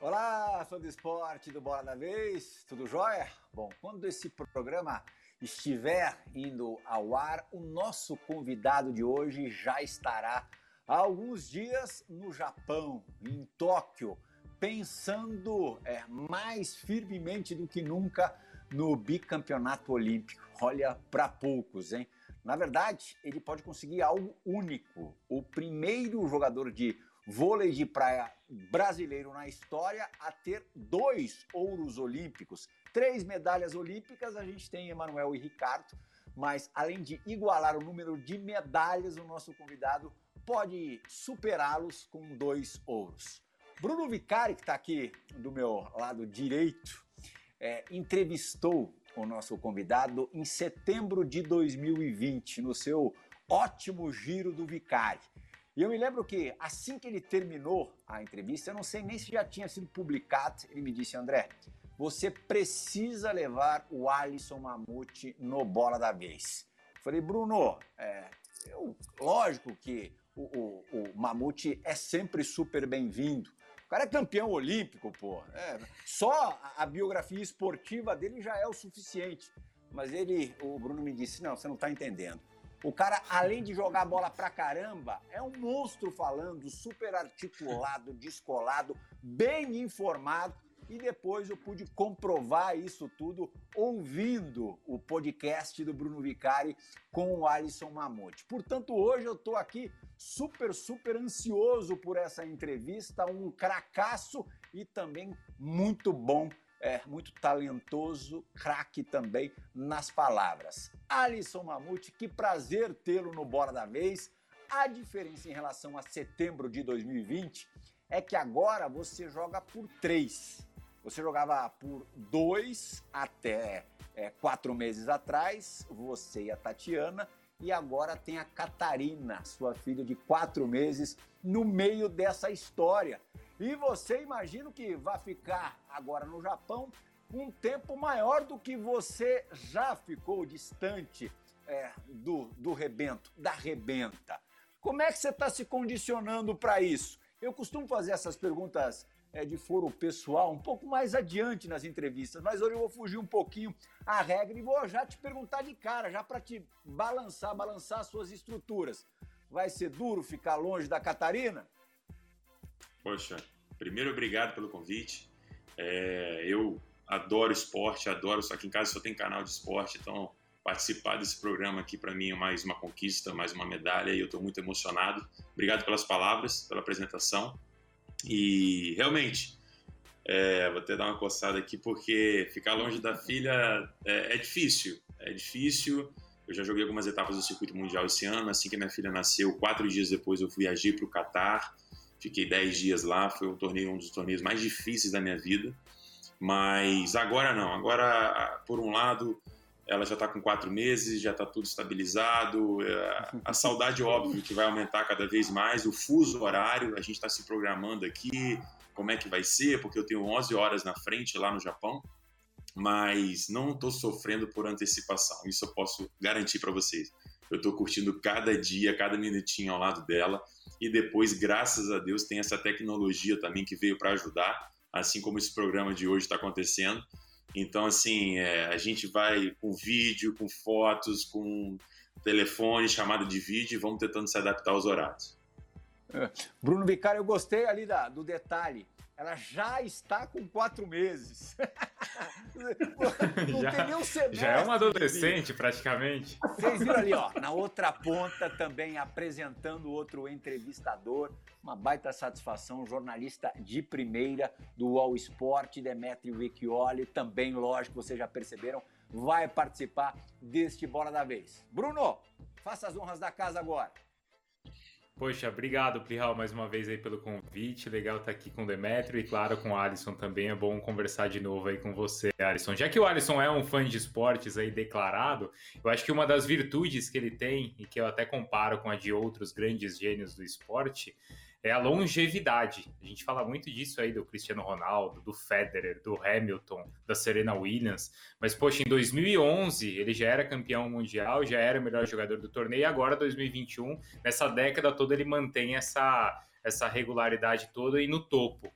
Olá, fã do esporte do Bola da Vez, tudo jóia? Bom, quando esse programa estiver indo ao ar, o nosso convidado de hoje já estará há alguns dias no Japão, em Tóquio, pensando é, mais firmemente do que nunca no bicampeonato olímpico. Olha, para poucos, hein? Na verdade, ele pode conseguir algo único: o primeiro jogador de vôlei de praia brasileiro na história a ter dois ouros olímpicos. Três medalhas olímpicas a gente tem Emanuel e Ricardo, mas além de igualar o número de medalhas, o nosso convidado pode superá-los com dois ouros. Bruno Vicari, que está aqui do meu lado direito, é, entrevistou o nosso convidado em setembro de 2020, no seu ótimo giro do Vicari. E eu me lembro que assim que ele terminou a entrevista, eu não sei nem se já tinha sido publicado, ele me disse, André, você precisa levar o Alisson Mamute no Bola da Vez. falei, Bruno, é, eu, lógico que o, o, o Mamute é sempre super bem-vindo. O cara é campeão olímpico, pô. É, só a, a biografia esportiva dele já é o suficiente. Mas ele, o Bruno me disse, não, você não está entendendo. O cara, além de jogar bola pra caramba, é um monstro falando, super articulado, descolado, bem informado. E depois eu pude comprovar isso tudo ouvindo o podcast do Bruno Vicari com o Alisson Mamute. Portanto, hoje eu estou aqui super, super ansioso por essa entrevista, um cracaço e também muito bom é muito talentoso, craque também nas palavras. Alisson Mamute, que prazer tê-lo no Bora da Vez. A diferença em relação a setembro de 2020 é que agora você joga por três. Você jogava por dois até é, quatro meses atrás, você e a Tatiana, e agora tem a Catarina, sua filha de quatro meses, no meio dessa história. E você imagina que vai ficar agora no Japão um tempo maior do que você já ficou distante é, do, do rebento, da rebenta. Como é que você está se condicionando para isso? Eu costumo fazer essas perguntas é, de foro pessoal um pouco mais adiante nas entrevistas, mas hoje eu vou fugir um pouquinho à regra e vou já te perguntar de cara, já para te balançar, balançar suas estruturas. Vai ser duro ficar longe da Catarina? Poxa, primeiro obrigado pelo convite. É, eu adoro esporte, adoro. Só que em casa só tem canal de esporte, então participar desse programa aqui para mim é mais uma conquista, mais uma medalha e eu estou muito emocionado. Obrigado pelas palavras, pela apresentação. E realmente, é, vou até dar uma coçada aqui porque ficar longe da filha é, é difícil. É difícil. Eu já joguei algumas etapas do circuito mundial esse ano. Assim que minha filha nasceu, quatro dias depois eu viajei para o Catar Fiquei 10 dias lá, foi um torneio, um dos torneios mais difíceis da minha vida. Mas agora não, agora, por um lado, ela já está com quatro meses, já está tudo estabilizado. É, a saudade, óbvio, que vai aumentar cada vez mais. O fuso horário, a gente está se programando aqui, como é que vai ser, porque eu tenho 11 horas na frente lá no Japão, mas não estou sofrendo por antecipação. Isso eu posso garantir para vocês. Eu estou curtindo cada dia, cada minutinho ao lado dela. E depois, graças a Deus, tem essa tecnologia também que veio para ajudar, assim como esse programa de hoje está acontecendo. Então, assim, é, a gente vai com vídeo, com fotos, com telefone, chamada de vídeo e vamos tentando se adaptar aos horários. É. Bruno Vicari, eu gostei ali da, do detalhe ela já está com quatro meses. Não já, tem nem um semestre. Já é uma adolescente, praticamente. Vocês viram ali, ó, na outra ponta também apresentando outro entrevistador. Uma baita satisfação, jornalista de primeira do All Sport, Demetrio Vecchioli, também, lógico, vocês já perceberam, vai participar deste Bola da Vez. Bruno, faça as honras da casa agora. Poxa, obrigado, Plihal, mais uma vez aí pelo convite. Legal estar aqui com o Demetrio e, claro, com o Alisson também. É bom conversar de novo aí com você, Alisson. Já que o Alisson é um fã de esportes aí declarado, eu acho que uma das virtudes que ele tem, e que eu até comparo com a de outros grandes gênios do esporte, é a longevidade. A gente fala muito disso aí do Cristiano Ronaldo, do Federer, do Hamilton, da Serena Williams. Mas, poxa, em 2011 ele já era campeão mundial, já era o melhor jogador do torneio. E agora, 2021, nessa década toda, ele mantém essa, essa regularidade toda e no topo.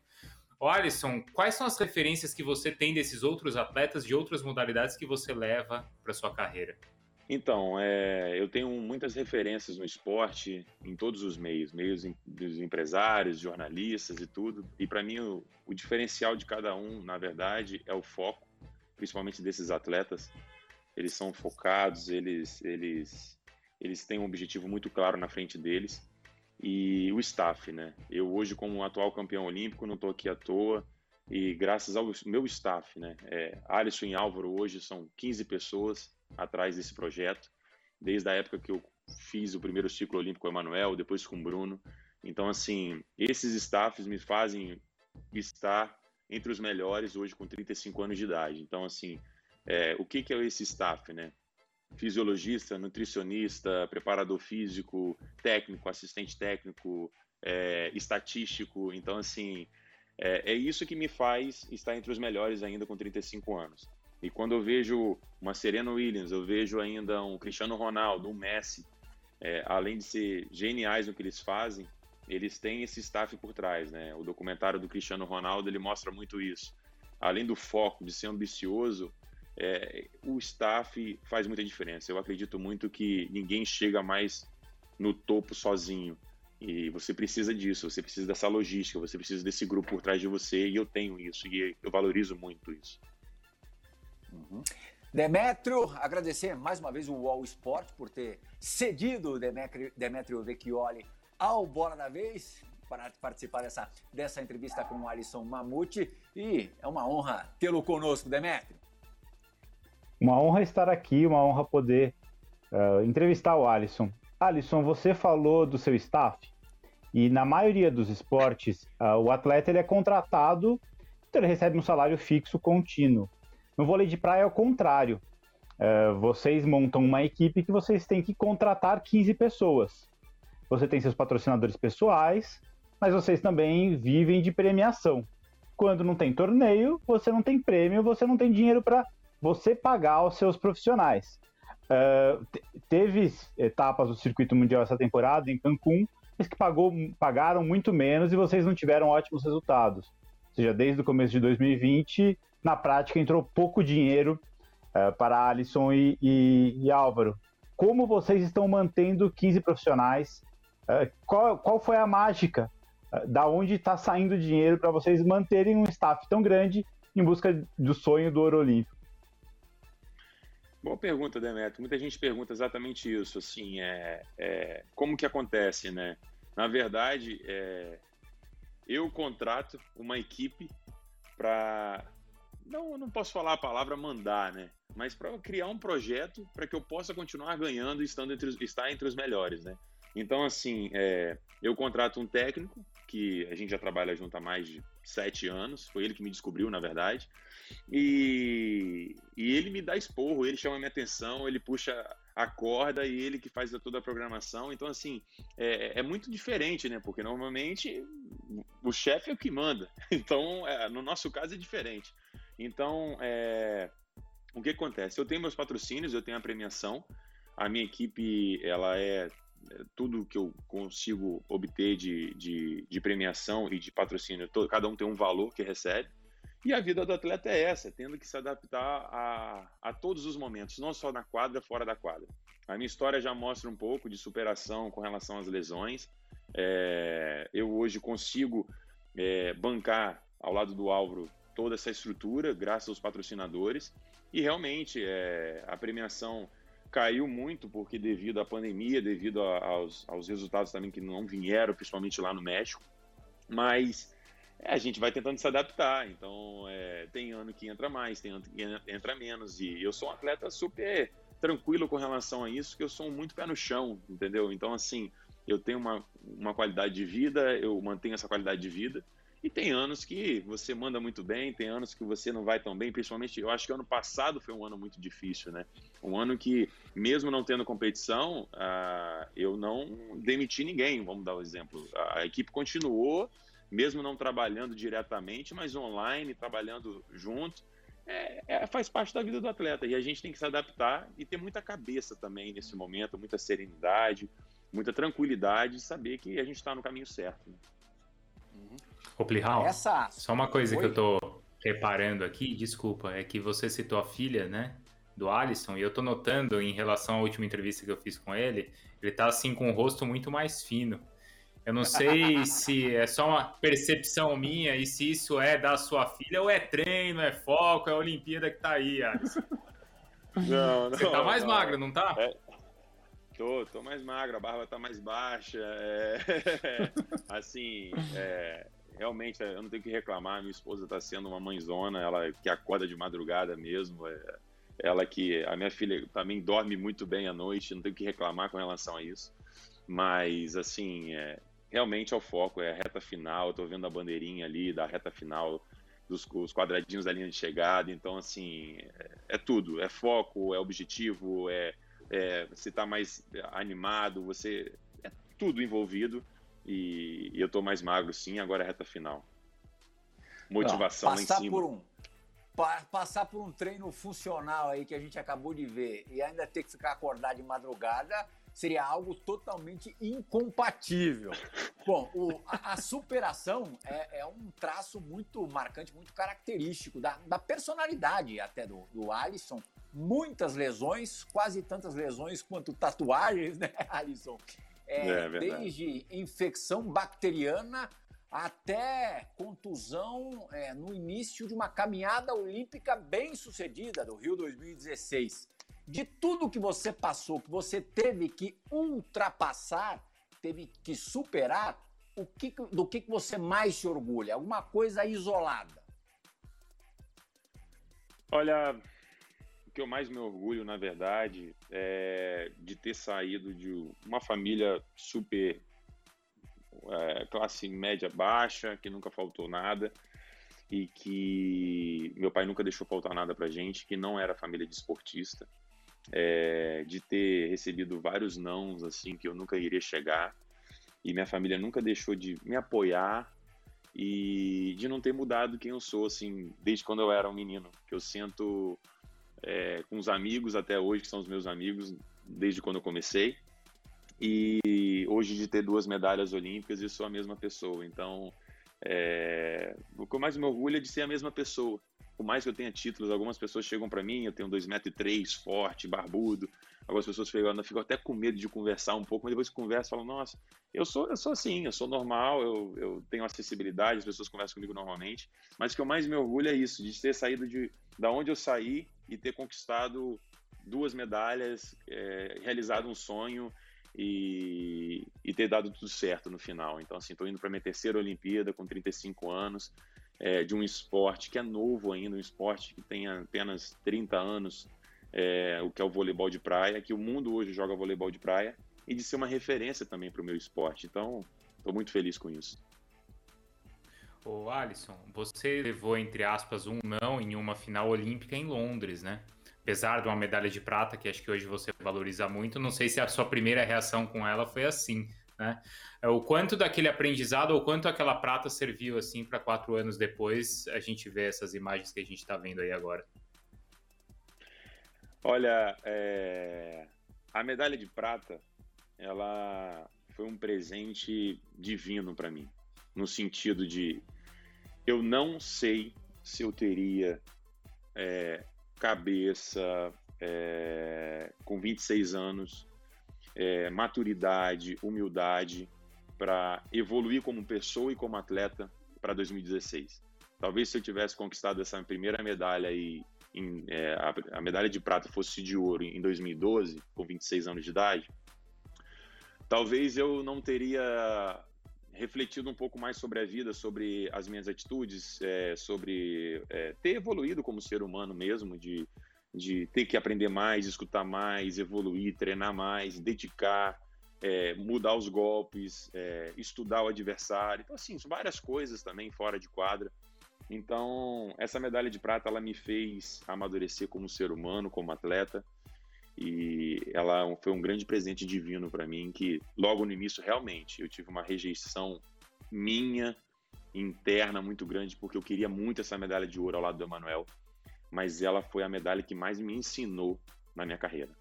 Ô Alisson, quais são as referências que você tem desses outros atletas de outras modalidades que você leva para sua carreira? Então, é, eu tenho muitas referências no esporte, em todos os meios, meios dos empresários, jornalistas e tudo. E para mim, o, o, diferencial de cada um, na verdade, é o foco, principalmente desses atletas. Eles são focados, eles, eles, eles têm um objetivo muito claro na frente deles. E o staff, né? Eu hoje, como atual campeão olímpico, não estou aqui à toa. E graças ao meu staff, né? É, Alisson e Álvaro hoje são 15 pessoas atrás desse projeto, desde a época que eu fiz o primeiro ciclo olímpico com o Emanuel, depois com o Bruno. Então, assim, esses staffs me fazem estar entre os melhores hoje com 35 anos de idade. Então, assim, é, o que, que é esse staff, né? Fisiologista, nutricionista, preparador físico, técnico, assistente técnico, é, estatístico. Então, assim, é, é isso que me faz estar entre os melhores ainda com 35 anos. E quando eu vejo uma Serena Williams, eu vejo ainda um Cristiano Ronaldo, um Messi, é, além de ser geniais no que eles fazem, eles têm esse staff por trás, né? O documentário do Cristiano Ronaldo ele mostra muito isso. Além do foco de ser ambicioso, é, o staff faz muita diferença. Eu acredito muito que ninguém chega mais no topo sozinho. E você precisa disso, você precisa dessa logística, você precisa desse grupo por trás de você, e eu tenho isso, e eu valorizo muito isso. Uhum. Demetrio, agradecer mais uma vez o UOL Sport por ter cedido o Demetrio, Vecchioli ao Bola da Vez para participar dessa, dessa entrevista com o Alisson Mamute e é uma honra tê-lo conosco, Demetrio. Uma honra estar aqui, uma honra poder uh, entrevistar o Alisson. Alisson, você falou do seu staff e na maioria dos esportes uh, o atleta ele é contratado, então ele recebe um salário fixo contínuo. No vôlei de praia é o contrário. Uh, vocês montam uma equipe que vocês têm que contratar 15 pessoas. Você tem seus patrocinadores pessoais, mas vocês também vivem de premiação. Quando não tem torneio, você não tem prêmio, você não tem dinheiro para você pagar os seus profissionais. Uh, teve etapas do circuito mundial essa temporada em Cancún, mas que pagou, pagaram muito menos e vocês não tiveram ótimos resultados. Ou seja, desde o começo de 2020, na prática entrou pouco dinheiro uh, para Alisson e, e, e, Álvaro. Como vocês estão mantendo 15 profissionais? Uh, qual, qual foi a mágica? Uh, da onde está saindo dinheiro para vocês manterem um staff tão grande em busca do sonho do Ouro Olímpico? Boa pergunta, Demetrio. Muita gente pergunta exatamente isso. Assim, é, é como que acontece, né? Na verdade, é, eu contrato uma equipe para não, não posso falar a palavra mandar, né? Mas para criar um projeto para que eu possa continuar ganhando e estando entre, estar entre os melhores, né? Então, assim, é, eu contrato um técnico que a gente já trabalha junto há mais de sete anos, foi ele que me descobriu, na verdade, e, e ele me dá esporro, ele chama minha atenção, ele puxa a corda e ele que faz toda a programação. Então, assim, é, é muito diferente, né? Porque normalmente o chefe é o que manda. Então, é, no nosso caso é diferente. Então, é, o que acontece? Eu tenho meus patrocínios, eu tenho a premiação, a minha equipe, ela é, é tudo que eu consigo obter de, de, de premiação e de patrocínio, todo, cada um tem um valor que recebe. E a vida do atleta é essa, tendo que se adaptar a, a todos os momentos, não só na quadra, fora da quadra. A minha história já mostra um pouco de superação com relação às lesões. É, eu hoje consigo é, bancar ao lado do Álvaro toda essa estrutura, graças aos patrocinadores. E realmente é, a premiação caiu muito porque devido à pandemia, devido a, aos, aos resultados também que não vieram, principalmente lá no México. Mas é, a gente vai tentando se adaptar. Então é, tem ano que entra mais, tem ano que entra menos. E eu sou um atleta super tranquilo com relação a isso, que eu sou muito pé no chão, entendeu? Então assim, eu tenho uma, uma qualidade de vida, eu mantenho essa qualidade de vida E tem anos que você manda muito bem, tem anos que você não vai tão bem, principalmente eu acho que ano passado foi um ano muito difícil, né? Um ano que, mesmo não tendo competição, uh, eu não demiti ninguém, vamos dar o um exemplo. A equipe continuou, mesmo não trabalhando diretamente, mas online, trabalhando junto. É, é, faz parte da vida do atleta e a gente tem que se adaptar e ter muita cabeça também nesse momento, muita serenidade, muita tranquilidade de saber que a gente está no caminho certo. Né? Ô, Plihal, Essa... só uma coisa Oi? que eu tô reparando aqui, desculpa, é que você citou a filha, né, do Alisson, e eu tô notando em relação à última entrevista que eu fiz com ele, ele tá assim com o rosto muito mais fino. Eu não sei se é só uma percepção minha e se isso é da sua filha ou é treino, é foco, é a Olimpíada que tá aí, Alisson. Não, não. Você tá mais não. magro, não tá? É, tô, tô mais magro, a barba tá mais baixa. É, assim, é, realmente eu não tenho que reclamar. Minha esposa está sendo uma mãezona, ela que acorda de madrugada mesmo. É, ela que a minha filha também dorme muito bem à noite, não tenho que reclamar com relação a isso. Mas assim, é, realmente é o foco, é a reta final. Estou vendo a bandeirinha ali da reta final, dos os quadradinhos da linha de chegada. Então assim, é, é tudo, é foco, é objetivo, é, é você está mais animado, você é tudo envolvido. E, e eu tô mais magro, sim, agora é reta final. Motivação Não, lá em cima. Por um, pa, passar por um treino funcional aí que a gente acabou de ver e ainda ter que ficar acordado de madrugada seria algo totalmente incompatível. Bom, o, a, a, superação é, é, um traço muito marcante, muito característico da, da personalidade até do, do Alisson. Muitas lesões, quase tantas lesões quanto tatuagens, né, Alisson? É, é desde infecção bacteriana até contusão é, no início de uma caminhada olímpica bem sucedida do Rio 2016. De tudo que você passou, que você teve que ultrapassar, teve que superar, o que, do que, que você mais se orgulha? Alguma coisa isolada? Olha, o que eu mais me orgulho, na verdade, é de ter saído de uma família super é, classe média baixa, que nunca faltou nada e que meu pai nunca deixou faltar nada pra gente, que não era família de esportista, é, de ter recebido vários nãos assim que eu nunca iria chegar e minha família nunca deixou de me apoiar e de não ter mudado quem eu sou assim desde quando eu era um menino, que eu sinto é, com os amigos até hoje, que são os meus amigos desde quando eu comecei. E hoje de ter duas medalhas olímpicas, eu sou a mesma pessoa. Então, é, o que mais me orgulho é de ser a mesma pessoa. Por mais que eu tenha títulos, algumas pessoas chegam para mim, eu tenho 2,3m, forte, barbudo. Algumas pessoas ficam, fico até com medo de conversar um pouco, mas depois que conversa, falam, nossa, eu sou, eu sou assim, eu sou normal, eu, eu tenho acessibilidade, as pessoas conversam comigo normalmente. Mas o que eu mais me orgulho é isso, de ter saído de da onde eu saí e ter conquistado duas medalhas, é, realizado um sonho e, e, ter dado tudo certo no final. Então, assim, estou indo para minha terceira Olimpíada com 35 anos, é, de um esporte que é novo ainda, um esporte que tem apenas 30 anos, é, o que é o voleibol de praia, que o mundo hoje joga voleibol de praia, e de ser uma referência também para o meu esporte. Então, estou muito feliz com isso. Ô Alisson, você levou, entre aspas, um não em uma final olímpica em Londres, né? Apesar de uma medalha de prata, que acho que hoje você valoriza muito, não sei se a sua primeira reação com ela foi assim, né? É, o quanto daquele aprendizado, ou quanto aquela prata serviu, assim, para quatro anos depois, a gente vê essas imagens que a gente está vendo aí agora. Olha, é... a medalha de prata, ela foi um presente divino para mim no sentido de eu não sei se eu teria é, cabeça é, com 26 anos, é, maturidade, humildade para evoluir como pessoa e como atleta para 2016. Talvez se eu tivesse conquistado essa primeira medalha e em, é, a, a, medalha de prata fosse de ouro em 2012, com 26 anos de idade, talvez eu não teria refletido um pouco mais sobre a vida, sobre as minhas atitudes, é, sobre é, ter evoluído como ser humano mesmo, de, de ter que aprender mais, escutar mais, evoluir, treinar mais, dedicar, é, mudar os golpes, é, estudar o adversário. Então, assim, várias coisas também fora de quadra. Então, essa medalha de prata, ela me fez amadurecer como ser humano, como atleta. E ela foi um grande presente divino para mim, que logo no início, realmente, eu tive uma rejeição minha, interna, muito grande, porque eu queria muito essa medalha de ouro ao lado do Emanuel. Mas ela foi a medalha que mais me ensinou na minha carreira.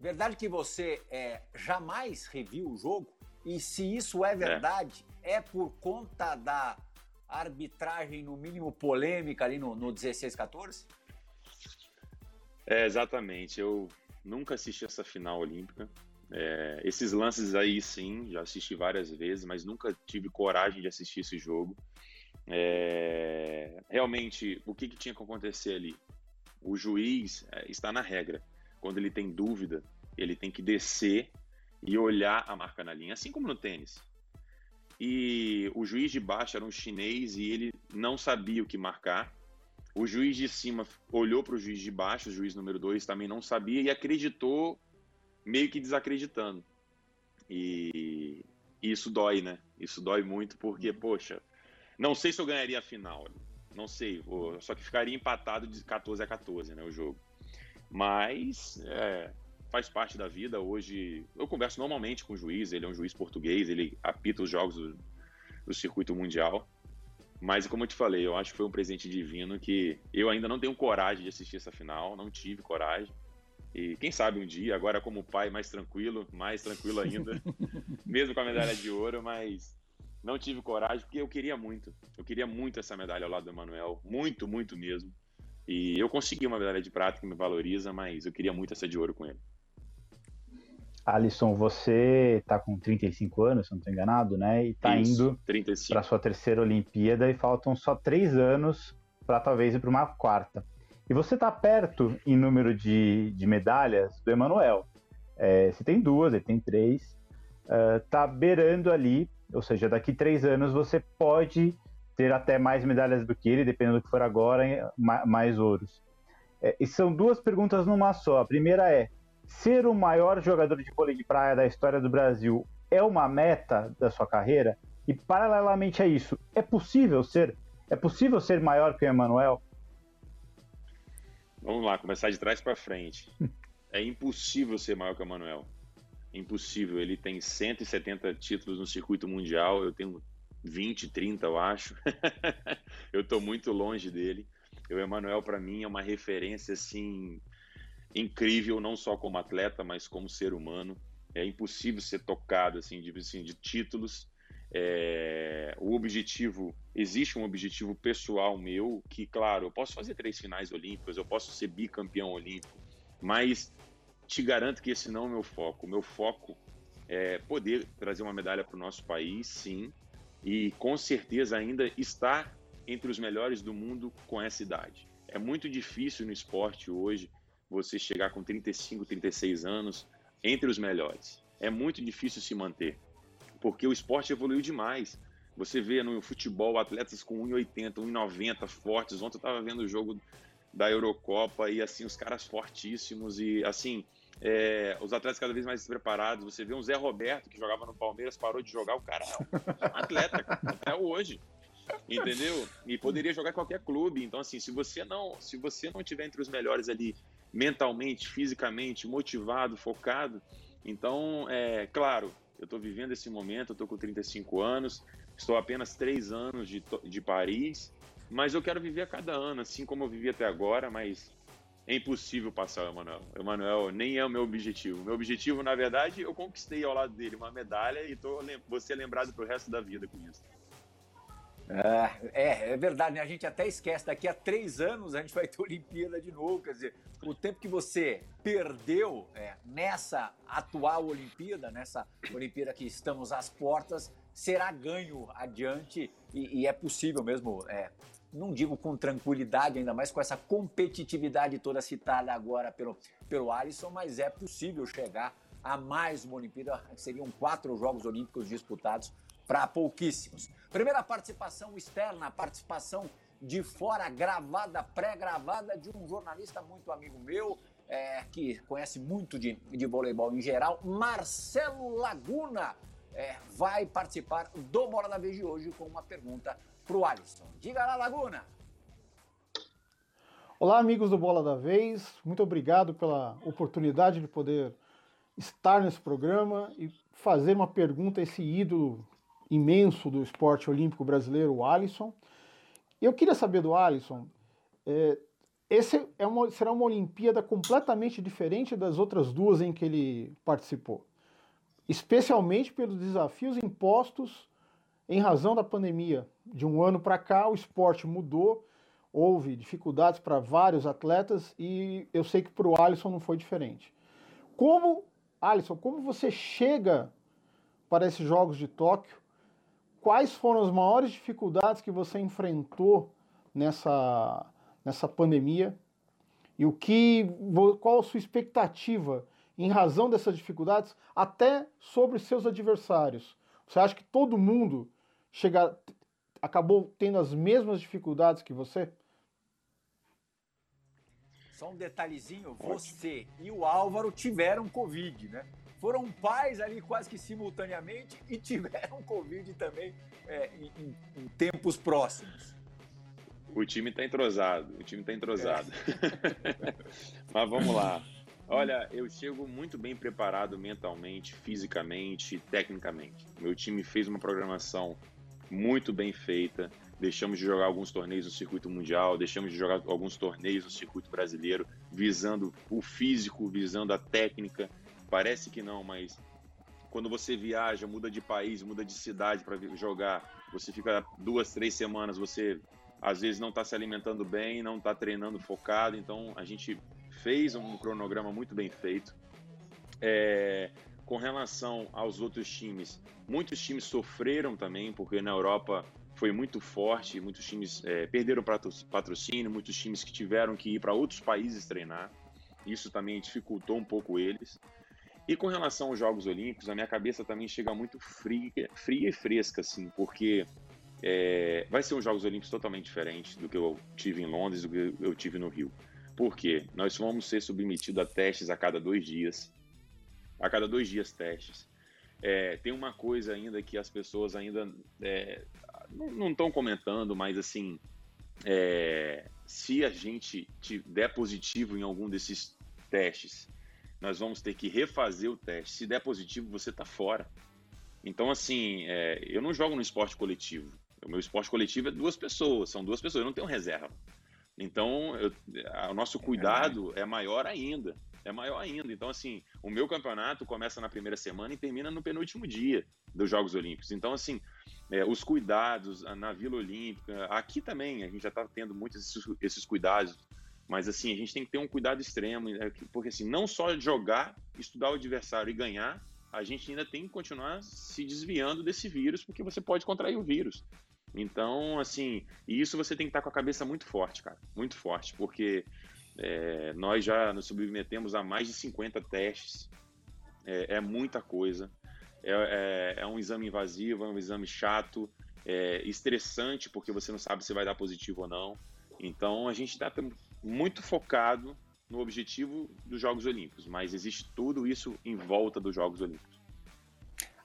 Verdade que você é, jamais reviu o jogo? E se isso é verdade, é, é por conta da arbitragem, no mínimo polêmica, ali no, no 16-14? É, exatamente. Eu nunca assisti essa final olímpica. É, esses lances aí, sim, já assisti várias vezes, mas nunca tive coragem de assistir esse jogo. É, realmente, o que, que tinha que acontecer ali? O juiz é, está na regra quando ele tem dúvida, ele tem que descer e olhar a marca na linha, assim como no tênis. E o juiz de baixo era um chinês e ele não sabia o que marcar. O juiz de cima olhou para o juiz de baixo, o juiz número dois também não sabia e acreditou, meio que desacreditando. E isso dói, né? Isso dói muito porque, poxa, não sei se eu ganharia a final. Não sei, só que ficaria empatado de 14 a 14, né, o jogo. Mas é, faz parte da vida. Hoje eu converso normalmente com o juiz, ele é um juiz português, ele apita os jogos do, do circuito mundial. Mas como eu te falei, eu acho que foi um presente divino que eu ainda não tenho coragem de assistir essa final, não tive coragem. E quem sabe um dia, agora como pai mais tranquilo, mais tranquilo ainda, mesmo com a medalha de ouro, mas não tive coragem porque eu queria muito. Eu queria muito essa medalha ao lado do Emanuel, muito, muito mesmo. E eu consegui uma medalha de prata que me valoriza, mas eu queria muito essa de ouro com ele. Alisson, você está com 35 anos, se não estou enganado, né? E está indo para sua terceira Olimpíada e faltam só três anos para talvez ir para uma quarta. E você está perto em número de, de medalhas do Emanuel. É, você tem duas, ele tem três. Está uh, beirando ali, ou seja, daqui três anos você pode ter até mais medalhas do que ele, dependendo do que for agora, mais ouros. É, e são duas perguntas numa só. A primeira é: ser o maior jogador de vôlei de praia da história do Brasil é uma meta da sua carreira? E paralelamente a isso, é possível ser? É possível ser maior que o Emanuel? Vamos lá, começar de trás para frente. É impossível ser maior que o Emanuel. Impossível. Ele tem 170 títulos no circuito mundial, eu tenho 20, 30, eu acho. eu estou muito longe dele. O Emanuel, para mim, é uma referência assim incrível, não só como atleta, mas como ser humano. É impossível ser tocado assim de, assim, de títulos. É, o objetivo, existe um objetivo pessoal meu que, claro, eu posso fazer três finais olímpicas, eu posso ser bicampeão olímpico, mas te garanto que esse não é o meu foco. O meu foco é poder trazer uma medalha para o nosso país, sim, e com certeza ainda está entre os melhores do mundo com essa idade. É muito difícil no esporte hoje você chegar com 35, 36 anos entre os melhores. É muito difícil se manter, porque o esporte evoluiu demais. Você vê no futebol atletas com 1,80, 1,90 fortes. Ontem eu estava vendo o jogo da Eurocopa e assim os caras fortíssimos e assim é, os atletas cada vez mais preparados. Você vê um Zé Roberto que jogava no Palmeiras, parou de jogar, o cara é um atleta, até hoje. Entendeu? E poderia jogar qualquer clube. Então, assim, se você não, se você não tiver entre os melhores ali, mentalmente, fisicamente, motivado, focado, então, é claro, eu estou vivendo esse momento, eu estou com 35 anos, estou apenas três anos de, de Paris, mas eu quero viver a cada ano, assim como eu vivi até agora, mas é impossível passar o Emanuel. O Emanuel nem é o meu objetivo. Meu objetivo, na verdade, eu conquistei ao lado dele uma medalha e tô, vou ser lembrado pro resto da vida com isso. É, é, é, verdade, né? A gente até esquece, daqui a três anos a gente vai ter Olimpíada de novo. Quer dizer, o tempo que você perdeu é, nessa atual Olimpíada, nessa Olimpíada que estamos às portas, será ganho adiante e, e é possível mesmo é, não digo com tranquilidade, ainda mais com essa competitividade toda citada agora pelo, pelo Alisson, mas é possível chegar a mais uma Olimpíada. Seriam quatro Jogos Olímpicos disputados para pouquíssimos. Primeira participação externa, participação de fora, gravada, pré-gravada, de um jornalista muito amigo meu, é, que conhece muito de, de voleibol em geral, Marcelo Laguna, é, vai participar do Bola da Vez de hoje com uma pergunta para o Alisson. Diga lá, Laguna! Olá, amigos do Bola da Vez. Muito obrigado pela oportunidade de poder estar nesse programa e fazer uma pergunta a esse ídolo imenso do esporte olímpico brasileiro, o Alisson. Eu queria saber do Alisson, é, esse é uma, será uma Olimpíada completamente diferente das outras duas em que ele participou, especialmente pelos desafios impostos em razão da pandemia. De um ano para cá, o esporte mudou houve dificuldades para vários atletas e eu sei que para o Alisson não foi diferente. Como, Alisson, como você chega para esses Jogos de Tóquio? Quais foram as maiores dificuldades que você enfrentou nessa, nessa pandemia? E o que, qual a sua expectativa em razão dessas dificuldades, até sobre seus adversários? Você acha que todo mundo chega, acabou tendo as mesmas dificuldades que você? Só um detalhezinho, você e o Álvaro tiveram Covid, né? Foram pais ali quase que simultaneamente e tiveram Covid também é, em, em, tempos próximos. O time está entrosado, o time está entrosado. É. Mas vamos lá. Olha, eu chego muito bem preparado mentalmente, fisicamente, tecnicamente. Meu time fez uma programação muito bem feita. Deixamos de jogar alguns torneios no circuito mundial, deixamos de jogar alguns torneios no circuito brasileiro, visando o físico, visando a técnica. Parece que não, mas quando você viaja, muda de país, muda de cidade para jogar, você fica duas, três semanas, você às vezes não está se alimentando bem, não está treinando focado. Então a gente fez um cronograma muito bem feito. É, com relação aos outros times, muitos times sofreram também, porque na Europa foi muito forte, muitos times é, perderam patrocínio, muitos times que tiveram que ir para outros países treinar. Isso também dificultou um pouco eles. E com relação aos Jogos Olímpicos, a minha cabeça também chega muito fria, fria e fresca, assim, porque é, vai ser um Jogos Olímpicos totalmente diferente do que eu tive em Londres, do que eu tive no Rio. Por quê? Nós vamos ser submetidos a testes a cada dois dias a cada dois dias testes. É, tem uma coisa ainda que as pessoas ainda é, não estão comentando, mas assim, é, se a gente der positivo em algum desses testes, nós vamos ter que refazer o teste. Se der positivo, você está fora. Então, assim, é, eu não jogo no esporte coletivo. O meu esporte coletivo é duas pessoas, são duas pessoas, eu não tenho reserva. Então, eu, o nosso cuidado é maior ainda é maior ainda. Então, assim, o meu campeonato começa na primeira semana e termina no penúltimo dia dos Jogos Olímpicos. Então, assim, é, os cuidados na Vila Olímpica, aqui também a gente já está tendo muitos esses, esses, cuidados, mas assim, a gente tem que ter um cuidado extremo, né, porque assim, não só jogar, estudar o adversário e ganhar, a gente ainda tem que continuar se desviando desse vírus, porque você pode contrair o vírus. Então, assim, isso você tem que estar com a cabeça muito forte, cara, muito forte, porque é, nós já nos submetemos a mais de 50 testes, é, é muita coisa. É, é, é, um exame invasivo, é um exame chato, é estressante, porque você não sabe se vai dar positivo ou não. Então a gente está muito focado no objetivo dos Jogos Olímpicos, mas existe tudo isso em volta dos Jogos Olímpicos.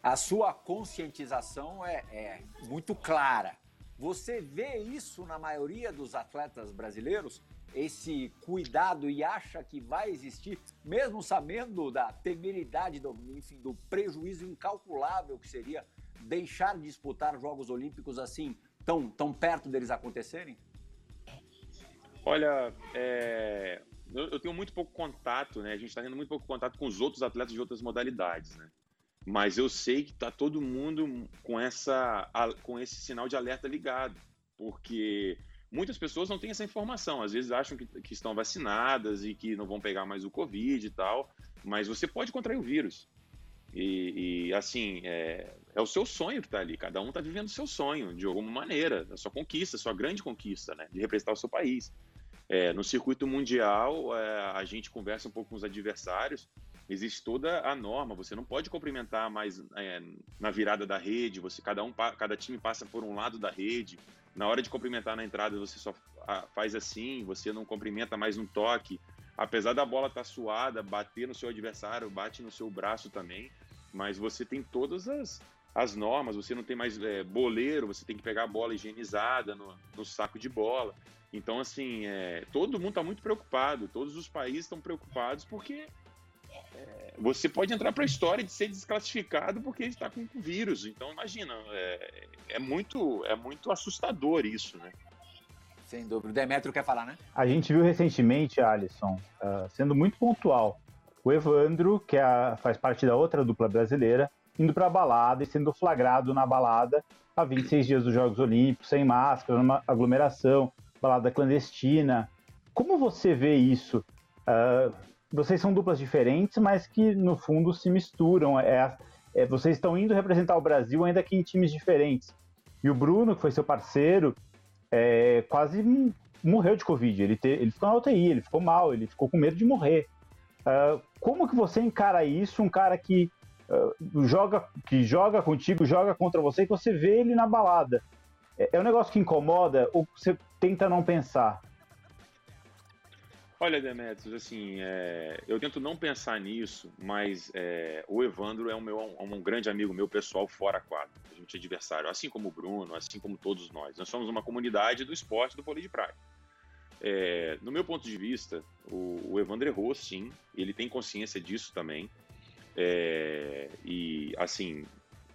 A sua conscientização é, é muito clara. Você vê isso na maioria dos atletas brasileiros? esse cuidado e acha que vai existir, mesmo sabendo da temeridade, do, enfim, do prejuízo incalculável que seria deixar de disputar Jogos Olímpicos assim, tão, tão perto deles acontecerem? Olha, é, eu, eu, tenho muito pouco contato, né? A gente está tendo muito pouco contato com os outros atletas de outras modalidades, né? Mas eu sei que está todo mundo com, essa, com esse sinal de alerta ligado, porque muitas pessoas não têm essa informação. Às vezes acham que, que, estão vacinadas e que não vão pegar mais o Covid e tal, mas você pode contrair o vírus. E, e assim, é, é, o seu sonho que está ali. Cada um está vivendo o seu sonho, de alguma maneira, a sua conquista, a sua grande conquista, né? De representar o seu país. É, no circuito mundial, é, a gente conversa um pouco com os adversários, existe toda a norma. Você não pode cumprimentar mais é, na virada da rede. Você cada um, cada time passa por um lado da rede. Na hora de cumprimentar na entrada, você só faz assim, você não cumprimenta mais um toque. apesar da bola estar tá suada, bater no seu adversário, bate no seu braço também, mas você tem todas as, as normas, você não tem mais é, boleiro, você tem que pegar a bola higienizada no, no saco de bola. Então, assim, é, todo mundo está muito preocupado, todos os países estão preocupados porque é, você pode entrar para a história de ser desclassificado porque está com vírus. Então, imagina, é, é, muito, é muito assustador isso, né? Sem dúvida. O Demetrio quer falar, né? A gente viu recentemente, Alisson, uh, sendo muito pontual, o Evandro, que é faz parte da outra dupla brasileira, indo para a balada e sendo flagrado na balada há 26 dias dos Jogos Olímpicos, sem máscara, numa aglomeração, balada clandestina. Como você vê isso? Uh, vocês são duplas diferentes, mas que no fundo se misturam. É, é, vocês estão indo representar o Brasil ainda que em times diferentes. E o Bruno, que foi seu parceiro, é, quase morreu de Covid. Ele, te, ele ficou na UTI, ele ficou mal, ele ficou com medo de morrer. Uh, como que você encara isso? Um cara que uh, joga, que joga contigo, joga contra você, que você vê ele na balada. É, é um negócio que incomoda ou você tenta não pensar? Olha, Demetrios, assim, é, eu tento não pensar nisso, mas é, o Evandro é um, meu, um, grande amigo meu pessoal fora quadro. A gente é adversário, assim como o Bruno, assim como todos nós. Nós somos uma comunidade do esporte do vôlei de praia. É, no meu ponto de vista, o, o, Evandro errou, sim. Ele tem consciência disso também. É, e, assim,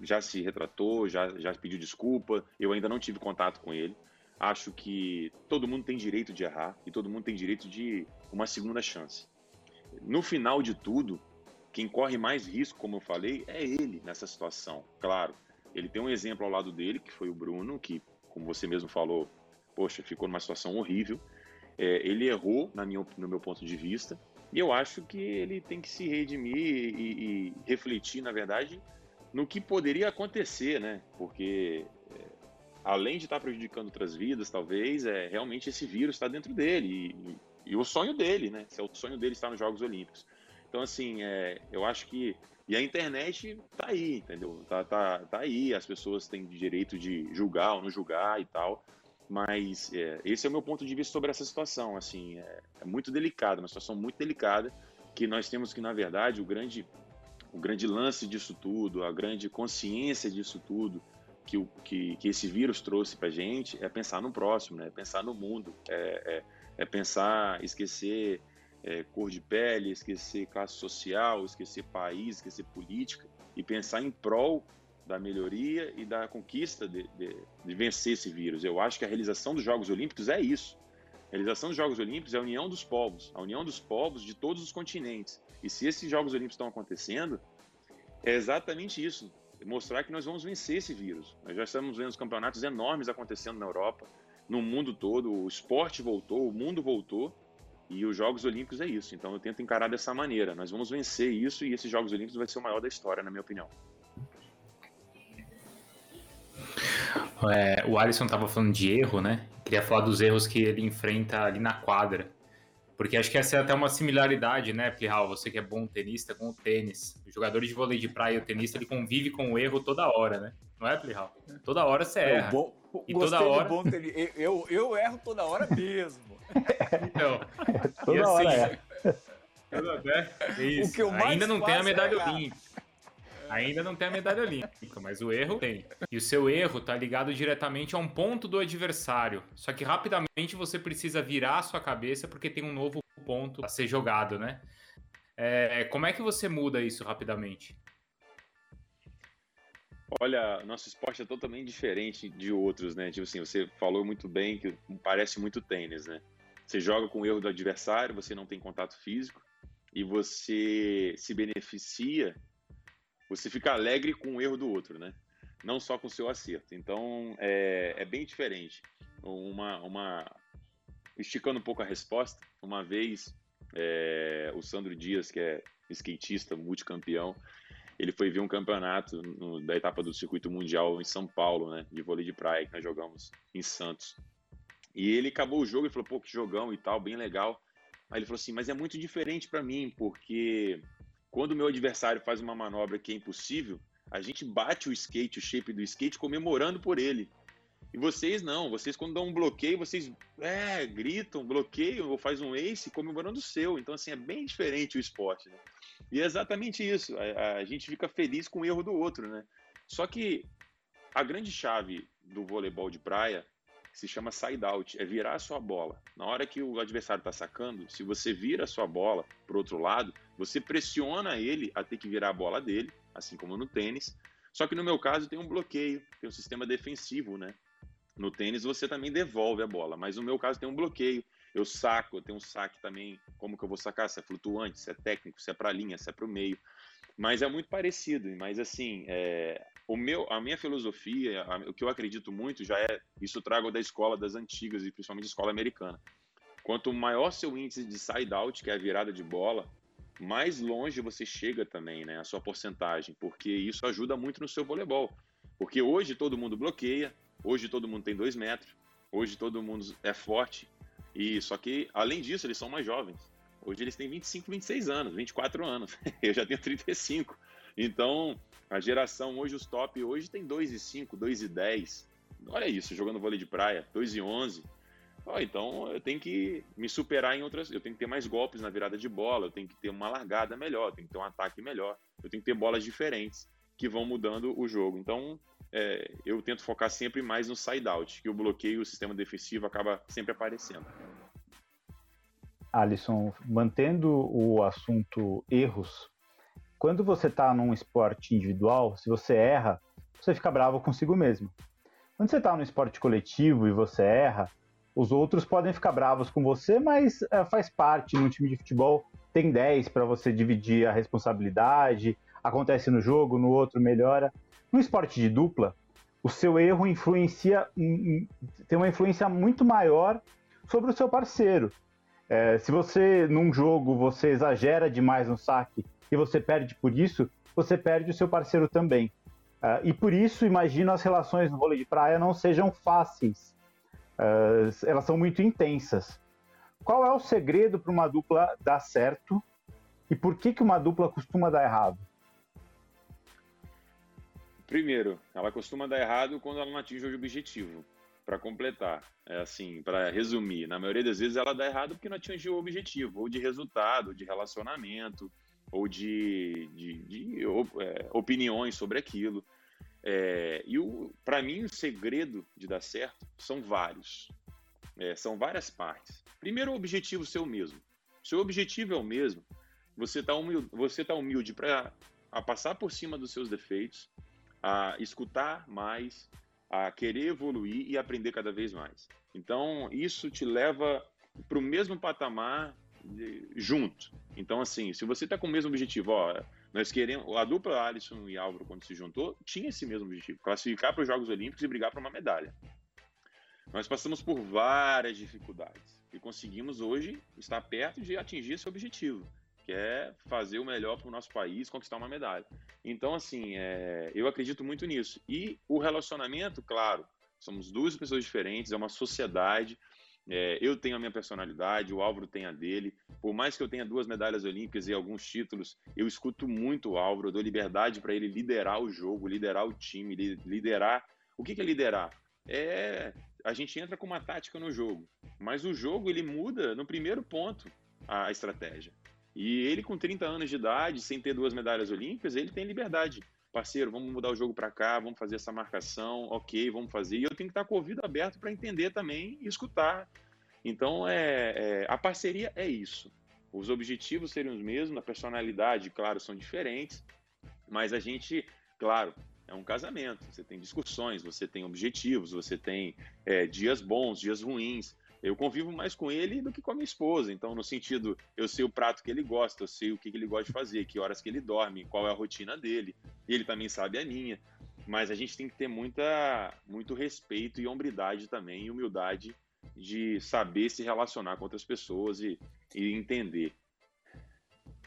já se retratou, já, já pediu desculpa. Eu ainda não tive contato com ele. Acho que todo mundo tem direito de errar e todo mundo tem direito de uma segunda chance. No final de tudo, quem corre mais risco, como eu falei, é ele nessa situação. Claro, ele tem um exemplo ao lado dele, que foi o Bruno, que, como você mesmo falou, poxa, ficou numa situação horrível. É, ele errou, na minha, no meu ponto de vista, e eu acho que ele tem que se redimir e, e refletir, na verdade, no que poderia acontecer, né? Porque é, além de estar prejudicando outras vidas, talvez, é realmente esse vírus está dentro dele e, e, o sonho dele, né? Se é o sonho dele estar nos Jogos Olímpicos. Então, assim, é, eu acho que e a internet tá aí, entendeu? Tá, tá, tá aí, as pessoas têm direito de julgar ou não julgar e tal. Mas é, esse é o meu ponto de vista sobre essa situação. Assim, é, é muito delicada, uma situação muito delicada que nós temos que, na verdade, o grande o grande lance disso tudo, a grande consciência disso tudo que, o, que, que esse vírus trouxe para gente é pensar no próximo, né? é pensar no mundo, é, é, é pensar, esquecer é, cor de pele, esquecer classe social, esquecer país, esquecer política e pensar em prol da melhoria e da conquista de, de, de, vencer esse vírus. Eu acho que a realização dos Jogos Olímpicos é isso. A realização dos Jogos Olímpicos é a união dos povos, a união dos povos de todos os continentes. E se esses Jogos Olímpicos estão acontecendo, é exatamente isso. Mostrar que nós vamos vencer esse vírus. Nós já estamos vendo campeonatos enormes acontecendo na Europa, no mundo todo. O esporte voltou, o mundo voltou. E os Jogos Olímpicos é isso. Então eu tento encarar dessa maneira. Nós vamos vencer isso e esses Jogos Olímpicos vai ser o maior da história, na minha opinião. É, o Alisson estava falando de erro, né? Queria falar dos erros que ele enfrenta ali na quadra. Porque acho que essa é até uma similaridade, né, Plihal? Você que é bom tenista com o tênis. O jogador de vôlei de praia e o tenista, ele convive com o erro toda hora, né? Não é, Plihal? Toda hora você é, erra. Bom, e toda hora... Bom eu, eu erro toda hora mesmo. então, toda assim, hora é. Isso. O que eu mais Ainda não tem a medalha é olímpica. Ainda não tem a medalha olímpica, mas o erro tem. E o seu erro está ligado diretamente a um ponto do adversário. Só que rapidamente você precisa virar a sua cabeça porque tem um novo ponto a ser jogado, né? É, como é que você muda isso rapidamente? Olha, nosso esporte é totalmente diferente de outros, né? Tipo assim, você falou muito bem que parece muito tênis, né? Você joga com o erro do adversário, você não tem contato físico e você se beneficia você fica alegre com o erro do outro, né? Não só com o seu acerto. Então, é, é bem diferente. Uma, uma... Esticando um pouco a resposta, uma vez é, o Sandro Dias, que é skatista, multicampeão, ele foi ver um campeonato no, da etapa do circuito mundial em São Paulo, né, de vôlei de praia, que nós jogamos em Santos. E ele acabou o jogo e falou, pô, que jogão e tal, bem legal. Aí ele falou assim, mas é muito diferente para mim, porque quando o meu adversário faz uma manobra que é impossível, a gente bate o skate, o shape do skate, comemorando por ele. E vocês não, vocês quando dão um bloqueio, vocês é, gritam, bloqueiam ou faz um ace comemorando o seu. Então, assim, é bem diferente o esporte, né? E é exatamente isso. A, a, gente fica feliz com o erro do outro, né? Só que a grande chave do voleibol de praia se chama side out, é virar a sua bola. Na hora que o adversário está sacando, se você vira a sua bola para outro lado, você pressiona ele a ter que virar a bola dele, assim como no tênis. Só que no meu caso tem um bloqueio, tem um sistema defensivo, né? No tênis você também devolve a bola, mas no meu caso tem um bloqueio. Eu saco, eu tenho um saque também. Como que eu vou sacar? Se é flutuante, se é técnico, se é para linha, se é para o meio. Mas é muito parecido. Mas assim, é, o meu, a minha filosofia, a, o que eu acredito muito já é isso trago da escola das antigas e principalmente escola americana. Quanto maior seu índice de side out, que é a virada de bola, mais longe você chega também, né? A sua porcentagem, porque isso ajuda muito no seu voleibol. Porque hoje todo mundo bloqueia, Hoje todo mundo tem dois metros, hoje todo mundo é forte. E só que, além disso, eles são mais jovens. Hoje eles têm 25, 26 anos, 24 anos. Eu já tenho 35. Então, a geração hoje, os top hoje tem 2 e 5, 2 e 10. Olha isso, jogando vôlei de praia, 2 e 11. Oh, então eu tenho que me superar em outras. Eu tenho que ter mais golpes na virada de bola, eu tenho que ter uma largada melhor, eu tenho que ter um ataque melhor, eu tenho que ter bolas diferentes que vão mudando o jogo. Então, é, eu tento focar sempre mais no side-out, que o bloqueio, o sistema defensivo acaba sempre aparecendo. Alisson, mantendo o assunto erros, quando você está num esporte individual, se você erra, você fica bravo consigo mesmo. Quando você está num esporte coletivo e você erra, os outros podem ficar bravos com você, mas é, faz parte no time de futebol. Tem 10 para você dividir a responsabilidade, acontece no jogo, no outro melhora. No esporte de dupla, o seu erro influencia, tem uma influência muito maior sobre o seu parceiro. É, se você, num jogo, você exagera demais no saque e você perde por isso, você perde o seu parceiro também. Uh, e por isso, imagino as relações no vôlei de praia não sejam fáceis. Uh, elas são muito intensas. Qual é o segredo para uma dupla dar certo e por que, que uma dupla costuma dar errado? Primeiro, ela costuma dar errado quando ela não atinge o objetivo. Para completar, é assim, para resumir, na maioria das vezes ela dá errado porque não atingiu o objetivo, ou de resultado, de relacionamento, ou de, de, de é, opiniões sobre aquilo. É, e para mim o segredo de dar certo são vários, é, são várias partes. Primeiro, o objetivo ser o mesmo. Se o objetivo é o mesmo, você está humilde, você tá humilde para passar por cima dos seus defeitos, a escutar mais, a querer evoluir e aprender cada vez mais. Então, isso te leva para o mesmo patamar junto. Então, assim, se você está com o mesmo objetivo, ó, nós queremos. A dupla Alisson e Álvaro, quando se juntou, tinha esse mesmo objetivo: classificar para os Jogos Olímpicos e brigar para uma medalha. Nós passamos por várias dificuldades e conseguimos hoje estar perto de atingir esse objetivo quer fazer o melhor para o nosso país, conquistar uma medalha. Então, assim, é, eu acredito muito nisso. E o relacionamento, claro, somos duas pessoas diferentes, é uma sociedade. É, eu tenho a minha personalidade, o Álvaro tem a dele. Por mais que eu tenha duas medalhas olímpicas e alguns títulos, eu escuto muito o Álvaro, dou liberdade para ele liderar o jogo, liderar o time, liderar. O que, que é liderar? É a gente entra com uma tática no jogo, mas o jogo ele muda no primeiro ponto a estratégia. E ele, com 30 anos de idade, sem ter duas medalhas olímpicas, ele tem liberdade. Parceiro, vamos mudar o jogo para cá, vamos fazer essa marcação, ok, vamos fazer. E eu tenho que estar com o ouvido aberto para entender também e escutar. Então, é, é, a parceria é isso. Os objetivos seriam os mesmos, a personalidade, claro, são diferentes, mas a gente, claro, é um casamento. Você tem discussões, você tem objetivos, você tem é, dias bons, dias ruins eu convivo mais com ele do que com a minha esposa. Então, no sentido, eu sei o prato que ele gosta, eu sei o que ele gosta de fazer, que horas que ele dorme, qual é a rotina dele. Ele também sabe a minha. Mas a gente tem que ter muita, muito respeito e hombridade também, e humildade de saber se relacionar com outras pessoas e, e entender.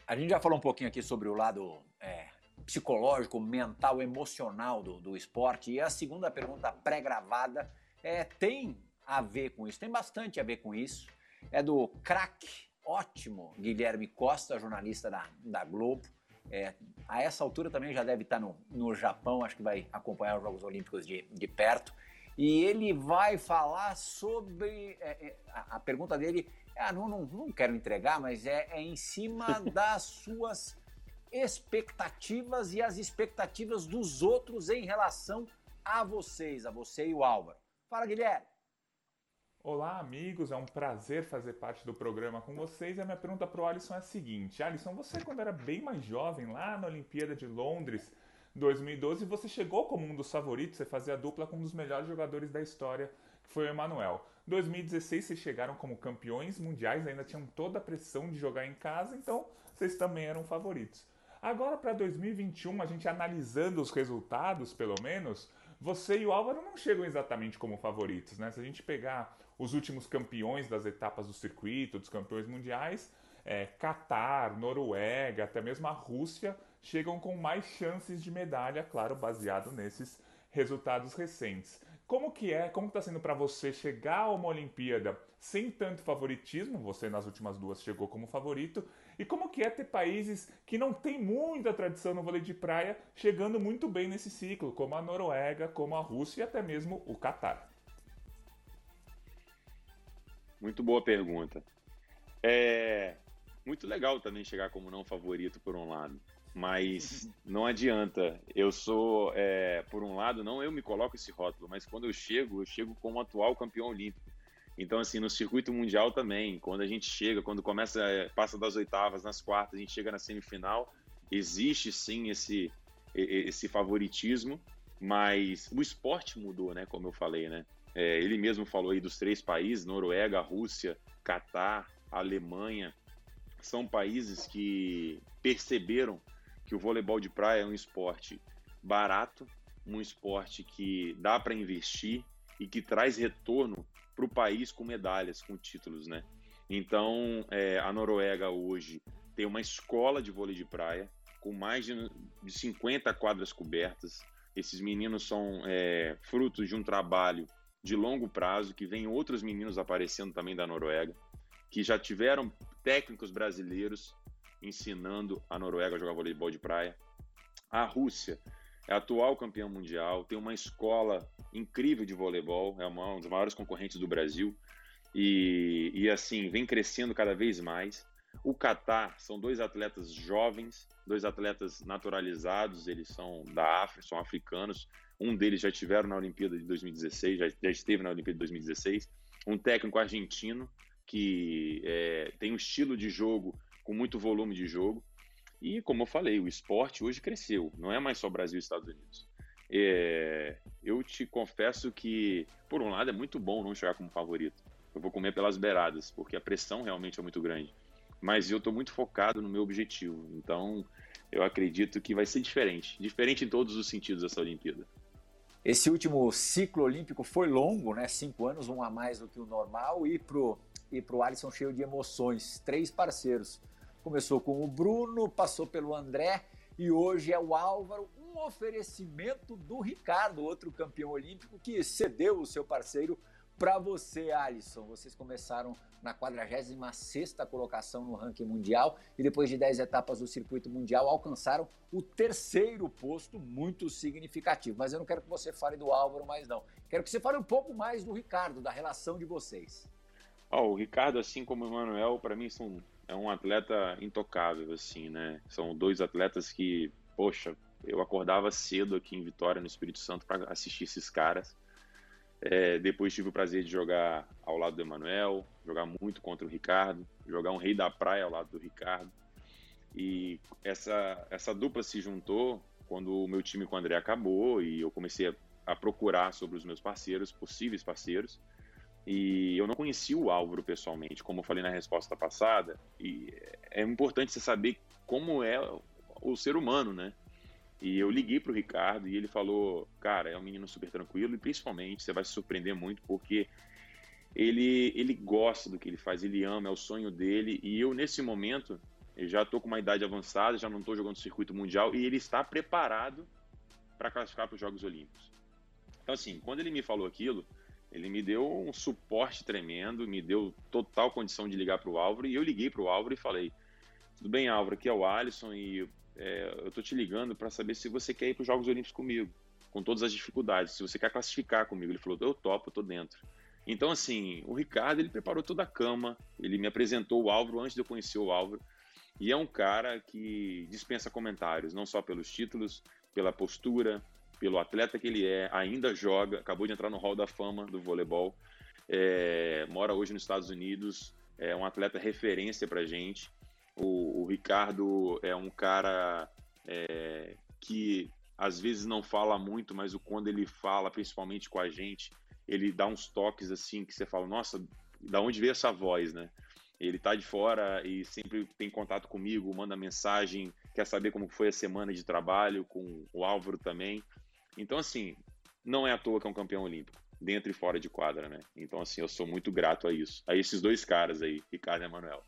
A gente já falou um pouquinho aqui sobre o lado é, psicológico, mental, emocional do, do esporte. E a segunda pergunta pré-gravada é: tem a ver com isso, tem bastante a ver com isso. É do craque, ótimo, Guilherme Costa, jornalista da, da Globo. É, a essa altura também já deve estar no, no Japão, acho que vai acompanhar os Jogos Olímpicos de, de perto. e ele vai falar sobre. É, é, a, a, pergunta dele, ah, não, não, não quero entregar, mas é, é em cima das suas expectativas e as expectativas dos outros em relação a vocês, a você e o Álvaro. Fala, Guilherme. Olá, amigos. É um prazer fazer parte do programa com vocês. E a minha pergunta para o Alisson é a seguinte: Alisson, você, quando era bem mais jovem, lá na Olimpíada de Londres 2012, você chegou como um dos favoritos, você fazia dupla com um dos melhores jogadores da história, que foi o Emanuel. 2016, vocês chegaram como campeões mundiais, ainda tinham toda a pressão de jogar em casa, então vocês também eram favoritos. Agora, para 2021, a gente analisando os resultados, pelo menos, você e o Álvaro não chegam exatamente como favoritos, né? Se a gente pegar os últimos campeões das etapas do circuito, dos campeões mundiais, é, Catar, Noruega, até mesmo a Rússia, chegam com mais chances de medalha, claro, baseado nesses resultados recentes. Como que é, como está sendo para você chegar a uma Olimpíada sem tanto favoritismo? Você nas últimas duas chegou como favorito. E como que é ter países que não têm muita tradição no vôlei de praia chegando muito bem nesse ciclo, como a Noruega, como a Rússia e até mesmo o Catar? Muito boa pergunta. É muito legal também chegar como não favorito por um lado, mas não adianta. Eu sou, é, por um lado, não eu me coloco esse rótulo, mas quando eu chego, eu chego como atual campeão olímpico. Então, assim, no circuito mundial também, quando a gente chega, quando começa, é, passa das oitavas, nas quartas, a gente chega na semifinal, existe sim esse, esse favoritismo, mas o esporte mudou, né? Como eu falei, né? É, ele mesmo falou aí dos três países: Noruega, Rússia, Catar, Alemanha. São países que perceberam que o voleibol de praia é um esporte barato, um esporte que dá para investir e que traz retorno para o país com medalhas, com títulos, né? Então, é, a Noruega hoje tem uma escola de vôlei de praia com mais de, de 50 quadras cobertas. Esses meninos são é, frutos de um trabalho de longo prazo, que vem outros meninos aparecendo também da Noruega, que já tiveram técnicos brasileiros ensinando a Noruega a jogar voleibol de praia. A Rússia é atual campeão mundial, tem uma escola incrível de voleibol, é uma, um dos maiores concorrentes do Brasil e, e assim vem crescendo cada vez mais. O Catar são dois atletas jovens, dois atletas naturalizados, eles são da África, são africanos. Um deles já estiveram na Olimpíada de 2016, já, já esteve na Olimpíada de 2016. Um técnico argentino que é, tem um estilo de jogo com muito volume de jogo. E, como eu falei, o esporte hoje cresceu, não é mais só Brasil e Estados Unidos. É, eu te confesso que, por um lado, é muito bom não chegar como favorito. Eu vou comer pelas beiradas, porque a pressão realmente é muito grande. Mas eu estou muito focado no meu objetivo. Então, eu acredito que vai ser diferente. Diferente em todos os sentidos essa Olimpíada. Esse último ciclo olímpico foi longo, né? Cinco anos, um a mais do que o normal. E pro, e pro Alisson cheio de emoções. Três parceiros Começou com o Bruno, passou pelo André e hoje é o Álvaro. Um oferecimento do Ricardo, outro campeão olímpico, que cedeu o seu parceiro para você, Alisson. Vocês começaram na 46 colocação no ranking mundial e depois de 10 etapas do circuito mundial alcançaram o terceiro posto, muito significativo. Mas eu não quero que você fale do Álvaro mais não. Quero que você fale um pouco mais do Ricardo, da relação de vocês. Oh, o Ricardo, assim como o Emanuel, para mim são é um atleta intocável, assim, né? São dois atletas que, poxa, eu acordava cedo aqui em Vitória, no Espírito Santo, para assistir esses caras. É, depois tive o prazer de jogar ao lado do Emanuel, jogar muito contra o Ricardo, jogar um rei da praia ao lado do Ricardo. E essa, essa dupla se juntou quando o meu time com o André acabou e eu comecei a, a procurar sobre os meus parceiros, possíveis parceiros. E eu não conhecia o Álvaro pessoalmente, como eu falei na resposta passada, e é importante você saber como é o ser humano, né? E eu liguei pro Ricardo e ele falou: Cara, é um menino super tranquilo e principalmente você vai se surpreender muito porque ele, ele gosta do que ele faz, ele ama, é o sonho dele. E eu, nesse momento, eu já tô com uma idade avançada, já não tô jogando circuito mundial e ele está preparado para classificar para os Jogos Olímpicos. Então, assim, quando ele me falou aquilo, ele me deu um suporte tremendo, me deu total condição de ligar para o Álvaro. E eu liguei para o Álvaro e falei: Tudo bem, Álvaro, aqui é o Alisson e é, eu tô te ligando para saber se você quer ir para os Jogos Olímpicos comigo. com todas as dificuldades. Se você quer classificar comigo, ele falou, eu topo, eu tô dentro. Então, assim, o Ricardo, ele preparou toda a cama, ele me apresentou o Álvaro antes de eu conhecer o Álvaro, e é um cara que dispensa comentários, não só pelos títulos, pela postura, pelo atleta que ele é, ainda joga, acabou de entrar no Hall da Fama do voleibol, é, mora hoje nos Estados Unidos, é um atleta referência pra gente. O, o Ricardo é um cara é, que às vezes não fala muito, mas o quando ele fala, principalmente com a gente, ele dá uns toques assim que você fala, nossa, da onde veio essa voz, né? Ele tá de fora e sempre tem contato comigo, manda mensagem, quer saber como foi a semana de trabalho com o Álvaro também. Então, assim, não é à toa que é um campeão olímpico, dentro e fora de quadra, né? Então, assim, eu sou muito grato a isso, a esses dois caras aí, Ricardo e Emanuel.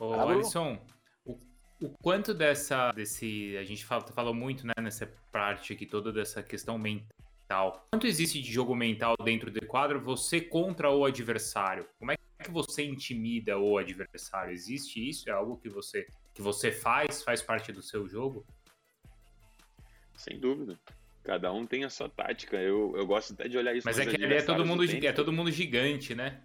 Ô, Alisson, o, o, quanto dessa, desse, a gente fala, falou muito, né, nessa parte aqui toda dessa questão mental. Quanto existe de jogo mental dentro do quadro, você contra o adversário? Como é que você intimida o adversário? Existe isso? É algo que você, que você faz, faz parte do seu jogo? Sem dúvida. Cada um tem a sua tática. Eu, eu gosto até de olhar isso. Mas é que ali é todo mundo, é todo mundo gigante, né?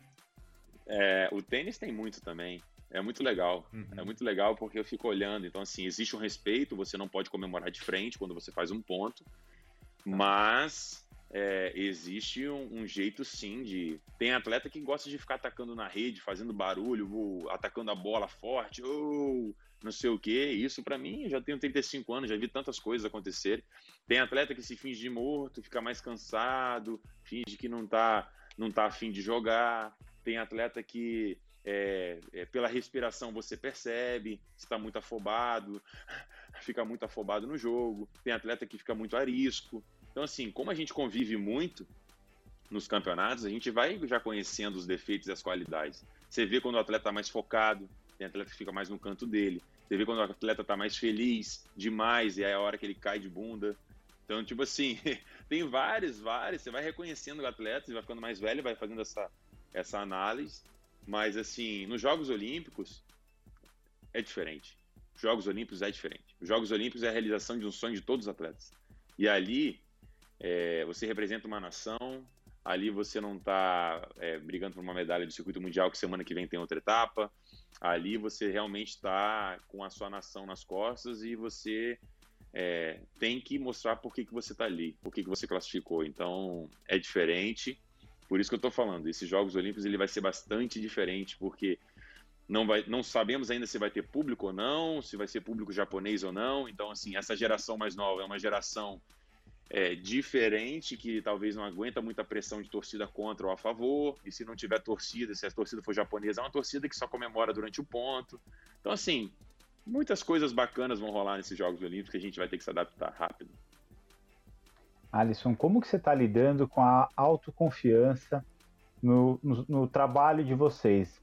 É, o tênis tem muito também. É muito legal. Uhum. É muito legal porque eu fico olhando. Então, assim, existe um respeito, você não pode comemorar de frente quando você faz um ponto, tá. mas é, existe um, um, jeito sim de. Tem atleta que gosta de ficar atacando na rede, fazendo barulho, atacando a bola forte, ou não sei o que. Isso para mim, eu já tenho 35 anos, já vi tantas coisas acontecer. Tem atleta que se finge de morto, fica mais cansado, finge que não tá, não tá afim de jogar. Tem atleta que é, é, pela respiração você percebe se está muito afobado, fica muito afobado no jogo. Tem atleta que fica muito arisco. Então, assim, como a gente convive muito nos campeonatos, a gente vai já conhecendo os defeitos e as qualidades. Você vê quando o atleta está mais focado, tem atleta que fica mais no canto dele. Você vê quando o atleta está mais feliz demais e é a hora que ele cai de bunda. Então, tipo assim, tem vários, vários. Você vai reconhecendo o atleta, você vai ficando mais velho, vai fazendo essa, essa análise. Mas, assim, nos Jogos Olímpicos é diferente. Jogos Olímpicos é diferente. Os Jogos Olímpicos é a realização de um sonho de todos os atletas. E ali é, você representa uma nação, ali você não está é, brigando por uma medalha do circuito mundial que semana que vem tem outra etapa. Ali você realmente está com a sua nação nas costas e você é, tem que mostrar por que, que você está ali, por que, que você classificou. Então é diferente. Por isso que eu estou falando, esses Jogos Olímpicos ele vai ser bastante diferente, porque não, vai, não sabemos ainda se vai ter público ou não, se vai ser público japonês ou não. Então, assim, essa geração mais nova é uma geração é, diferente, que talvez não aguenta muita pressão de torcida contra ou a favor. E se não tiver torcida, se a torcida for japonesa, é uma torcida que só comemora durante o ponto. Então, assim, muitas coisas bacanas vão rolar nesses Jogos Olímpicos que a gente vai ter que se adaptar rápido. Alisson, como que você está lidando com a autoconfiança no, no, no trabalho de vocês?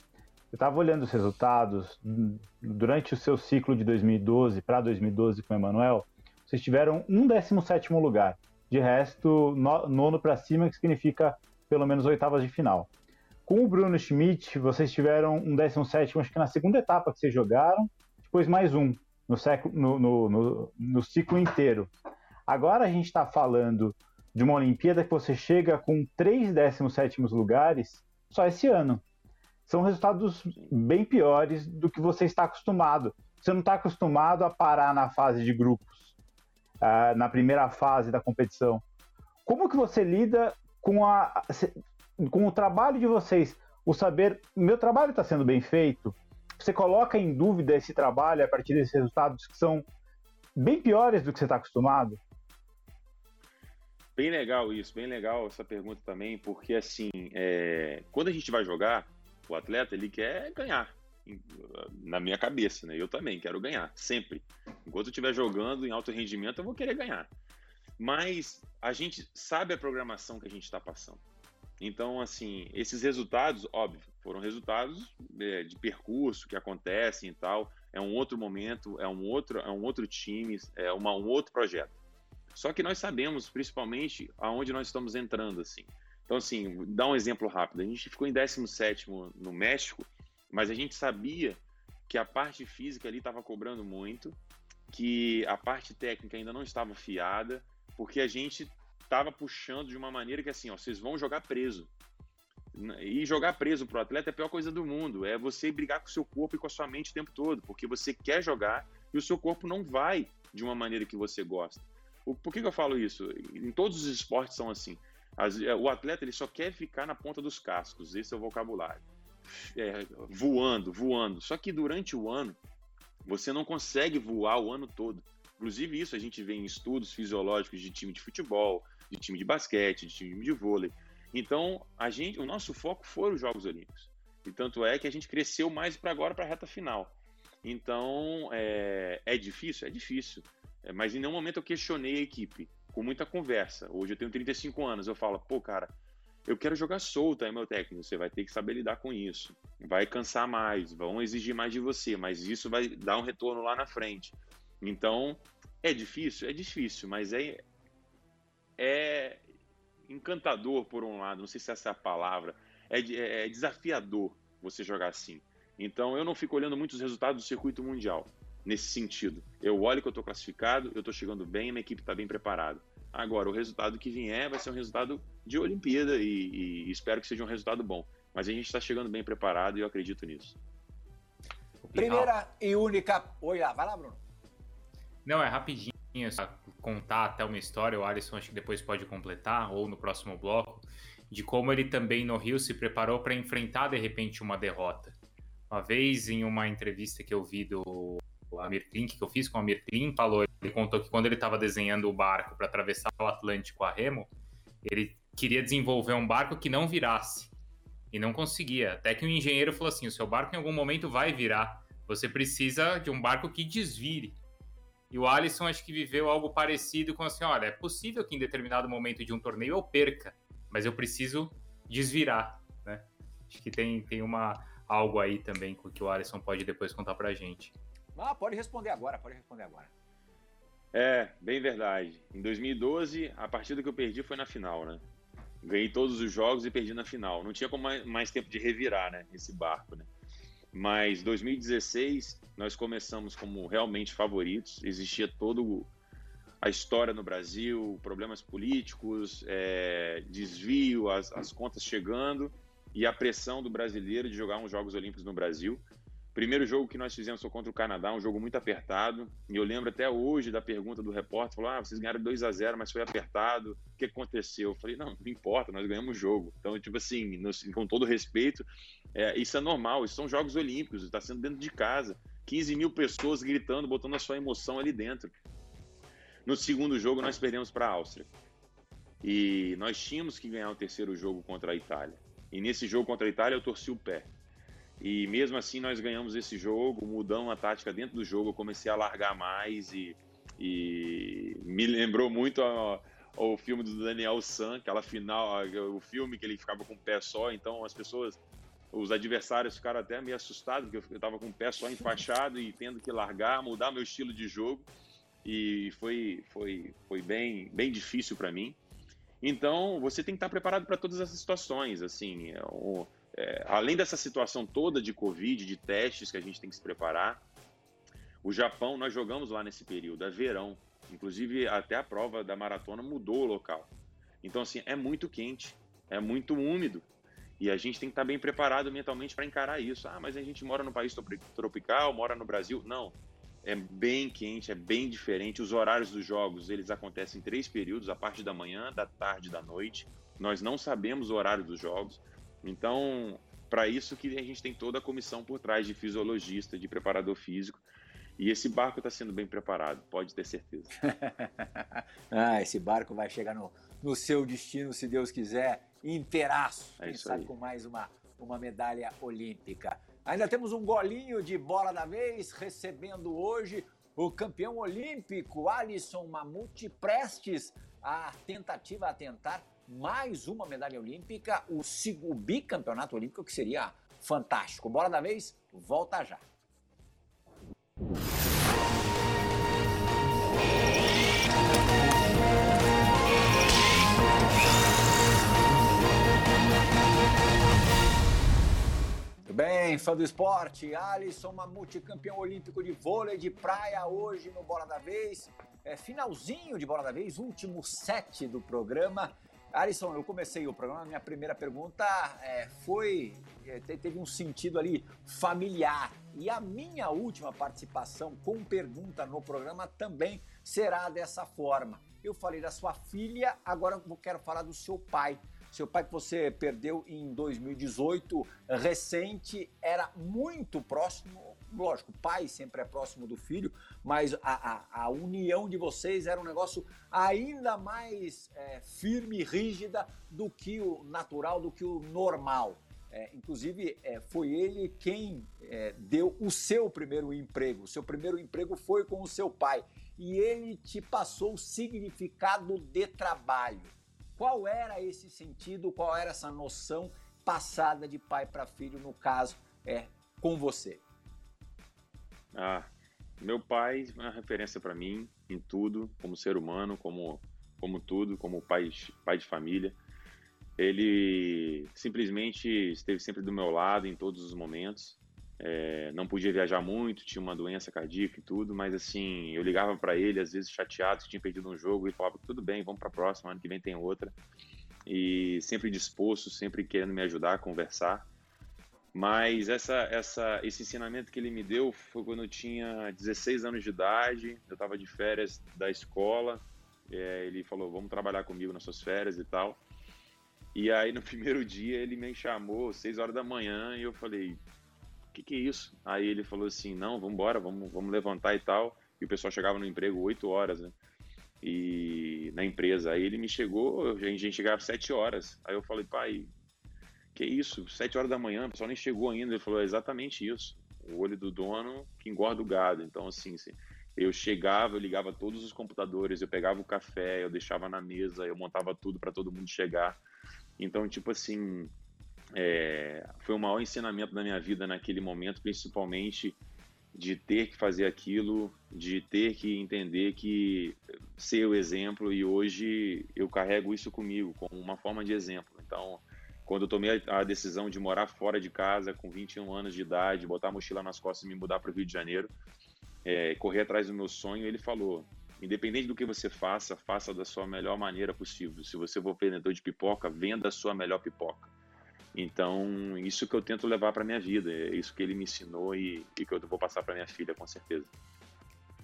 Eu estava olhando os resultados durante o seu ciclo de 2012 para 2012 com o Emanuel. Vocês tiveram um 17 lugar. De resto, no, nono para cima, que significa pelo menos oitavas de final. Com o Bruno Schmidt, vocês tiveram um 17, acho que na segunda etapa que vocês jogaram, depois mais um no, século, no, no, no, no ciclo inteiro. Agora a gente está falando de uma Olimpíada que você chega com três 17 lugares só esse ano. São resultados bem piores do que você está acostumado. Você não está acostumado a parar na fase de grupos, uh, na primeira fase da competição. Como que você lida com, a, com o trabalho de vocês? O saber, meu trabalho está sendo bem feito? Você coloca em dúvida esse trabalho a partir desses resultados que são bem piores do que você está acostumado? Bem legal isso, bem legal essa pergunta também, porque assim, é, quando a gente vai jogar, o atleta ele quer ganhar, na minha cabeça, né? Eu também quero ganhar, sempre. Enquanto eu estiver jogando em alto rendimento, eu vou querer ganhar. Mas a gente sabe a programação que a gente está passando. Então, assim, esses resultados, óbvio, foram resultados é, de percurso que acontecem e tal. É um outro momento, é um outro, é um outro time, é uma, um outro projeto. Só que nós sabemos, principalmente, aonde nós estamos entrando, assim. Então, assim, dá um exemplo rápido. A gente ficou em 17 no México, mas a gente sabia que a parte física ali estava cobrando muito. que a parte técnica ainda não estava fiada, porque a gente estava puxando de uma maneira que assim, ó, vocês vão jogar preso. E jogar preso pro atleta é a pior coisa do mundo. É você brigar com o seu corpo e com a sua mente o tempo todo, porque você quer jogar e o seu corpo não vai de uma maneira que você gosta. Por que, que eu falo isso? Em todos os esportes são assim. É, o atleta ele só quer ficar na ponta dos cascos, esse é o vocabulário. É, voando, voando. Só que durante o ano, você não consegue voar o ano todo. Inclusive, isso a gente vê em estudos fisiológicos de time de futebol, de time de basquete, de time de vôlei. Então, a gente, o nosso foco foram os Jogos Olímpicos. E tanto é que a gente cresceu mais para agora, para a reta final. Então, é, é difícil? É difícil. É, mas em nenhum momento eu questionei a equipe, com muita conversa. Hoje eu tenho 35 anos, eu falo, pô, cara, eu quero jogar solto aí, meu técnico. Você vai ter que saber lidar com isso. Vai cansar mais, vão exigir mais de você, mas isso vai dar um retorno lá na frente. Então, é difícil? É difícil, mas é, é encantador por um lado, não sei se essa é a palavra, é, é, é desafiador você jogar assim. Então eu não fico olhando muito os resultados do circuito mundial nesse sentido. Eu olho que eu estou classificado, eu estou chegando bem, minha equipe está bem preparada. Agora, o resultado que vier vai ser um resultado de Olimpíada e, e espero que seja um resultado bom. Mas a gente está chegando bem preparado e eu acredito nisso. Primeira e única. Oi lá, vai lá, Bruno. Não, é rapidinho, só contar até uma história, o Alisson acho que depois pode completar, ou no próximo bloco, de como ele também no Rio se preparou para enfrentar de repente uma derrota. Uma vez, em uma entrevista que eu vi do Amir Klink, que eu fiz com o Amir Klink, falou, ele contou que quando ele estava desenhando o barco para atravessar o Atlântico a remo, ele queria desenvolver um barco que não virasse. E não conseguia. Até que o um engenheiro falou assim: o seu barco em algum momento vai virar. Você precisa de um barco que desvire. E o Alisson acho que viveu algo parecido com assim: olha, é possível que em determinado momento de um torneio eu perca, mas eu preciso desvirar. Né? Acho que tem, tem uma, algo aí também que o Alisson pode depois contar pra gente. Ah, pode responder agora, pode responder agora. É, bem verdade. Em 2012, a partida que eu perdi foi na final, né? Ganhei todos os jogos e perdi na final. Não tinha como mais, tempo de revirar, né? Esse barco, né? Mas 2016 nós começamos como realmente favoritos. Existia todo a história no Brasil, problemas políticos, é, desvio, as, as contas chegando e a pressão do brasileiro de jogar uns Jogos Olímpicos no Brasil. Primeiro jogo que nós fizemos foi contra o Canadá, um jogo muito apertado. E eu lembro até hoje da pergunta do repórter: falou, ah, vocês ganharam 2 a 0 mas foi apertado. O que aconteceu? Eu falei: não, não importa, nós ganhamos o jogo. Então, tipo assim, com todo respeito, é, isso é normal, isso são Jogos Olímpicos, está sendo dentro de casa. 15 mil pessoas gritando, botando a sua emoção ali dentro. No segundo jogo, nós perdemos para a Áustria. E nós tínhamos que ganhar o terceiro jogo contra a Itália. E nesse jogo contra a Itália, eu torci o pé. E mesmo assim nós ganhamos esse jogo, mudamos a tática dentro do jogo, eu comecei a largar mais e, e me lembrou muito o filme do Daniel San, aquela final, o filme que ele ficava com o pé só, então as pessoas, os adversários ficaram até meio assustados, porque eu estava com o pé só enfaixado e tendo que largar, mudar meu estilo de jogo, e foi, foi, foi bem, bem difícil para mim. Então, você tem que estar preparado para todas essas situações, assim, o, é, além dessa situação toda de Covid, de testes que a gente tem que se preparar, o Japão, nós jogamos lá nesse período, é verão. Inclusive, até a prova da maratona mudou o local. Então, assim, é muito quente, é muito úmido. E a gente tem que estar bem preparado mentalmente para encarar isso. Ah, mas a gente mora no país tropical, mora no Brasil. Não. É bem quente, é bem diferente. Os horários dos jogos, eles acontecem em três períodos, a parte da manhã, da tarde e da noite. Nós não sabemos o horário dos jogos. Então, para isso que a gente tem toda a comissão por trás de fisiologista, de preparador físico. E esse barco está sendo bem preparado, pode ter certeza. ah, esse barco vai chegar no, no seu destino, se Deus quiser, inteiraço. É Quem sabe aí. com mais uma, uma medalha olímpica. Ainda temos um golinho de bola da vez, recebendo hoje o campeão olímpico Alisson Mamute, prestes à tentativa a tentar mais uma medalha olímpica, o, o bicampeonato olímpico, que seria fantástico. Bora da vez, volta já. Muito bem, fã do esporte, Alisson Mamute, campeão olímpico de vôlei de praia hoje no Bola da Vez. É, finalzinho de Bola da Vez, último set do programa. Alisson, eu comecei o programa, minha primeira pergunta é, foi, é, teve um sentido ali familiar. E a minha última participação com pergunta no programa também será dessa forma. Eu falei da sua filha, agora eu quero falar do seu pai. Seu pai que você perdeu em 2018, recente, era muito próximo. Lógico, pai sempre é próximo do filho, mas a, a, a união de vocês era um negócio ainda mais é, firme e rígida do que o natural, do que o normal. É, inclusive, é, foi ele quem é, deu o seu primeiro emprego. O seu primeiro emprego foi com o seu pai. E ele te passou o significado de trabalho. Qual era esse sentido, qual era essa noção passada de pai para filho, no caso, é com você? Ah, meu pai é uma referência para mim em tudo, como ser humano, como, como tudo, como pai, pai de família. Ele simplesmente esteve sempre do meu lado em todos os momentos. É, não podia viajar muito, tinha uma doença cardíaca e tudo, mas assim, eu ligava para ele, às vezes chateado que tinha perdido um jogo, e falava: tudo bem, vamos para a próxima, ano que vem tem outra. E sempre disposto, sempre querendo me ajudar conversar. Mas essa, essa, esse ensinamento que ele me deu foi quando eu tinha 16 anos de idade, eu estava de férias da escola. É, ele falou: Vamos trabalhar comigo nas suas férias e tal. E aí, no primeiro dia, ele me chamou, 6 horas da manhã, e eu falei: o que, que é isso? Aí ele falou assim, não, vamos embora, vamos, vamos levantar e tal. E o pessoal chegava no emprego 8 horas, né? E na empresa. Aí ele me chegou, a gente chegava 7 horas. Aí eu falei, pai, que isso? 7 horas da manhã, o pessoal nem chegou ainda. Ele falou, é exatamente isso. O olho do dono que engorda o gado. Então, assim, eu chegava, eu ligava todos os computadores, eu pegava o café, eu deixava na mesa, eu montava tudo para todo mundo chegar. Então, tipo assim, é, foi o maior ensinamento da minha vida naquele momento, principalmente de ter que fazer aquilo, de ter que entender que ser o exemplo e hoje eu carrego isso comigo como uma forma de exemplo. Então, quando eu tomei a decisão de morar fora de casa com 21 anos de idade, botar a mochila nas costas e me mudar para o Rio de Janeiro, é, correr atrás do meu sonho, ele falou: independente do que você faça, faça da sua melhor maneira possível. Se você for vendedor de pipoca, venda a sua melhor pipoca. Então, isso que eu tento levar para minha vida, é isso que ele me ensinou e, e que eu vou passar para minha filha, com certeza.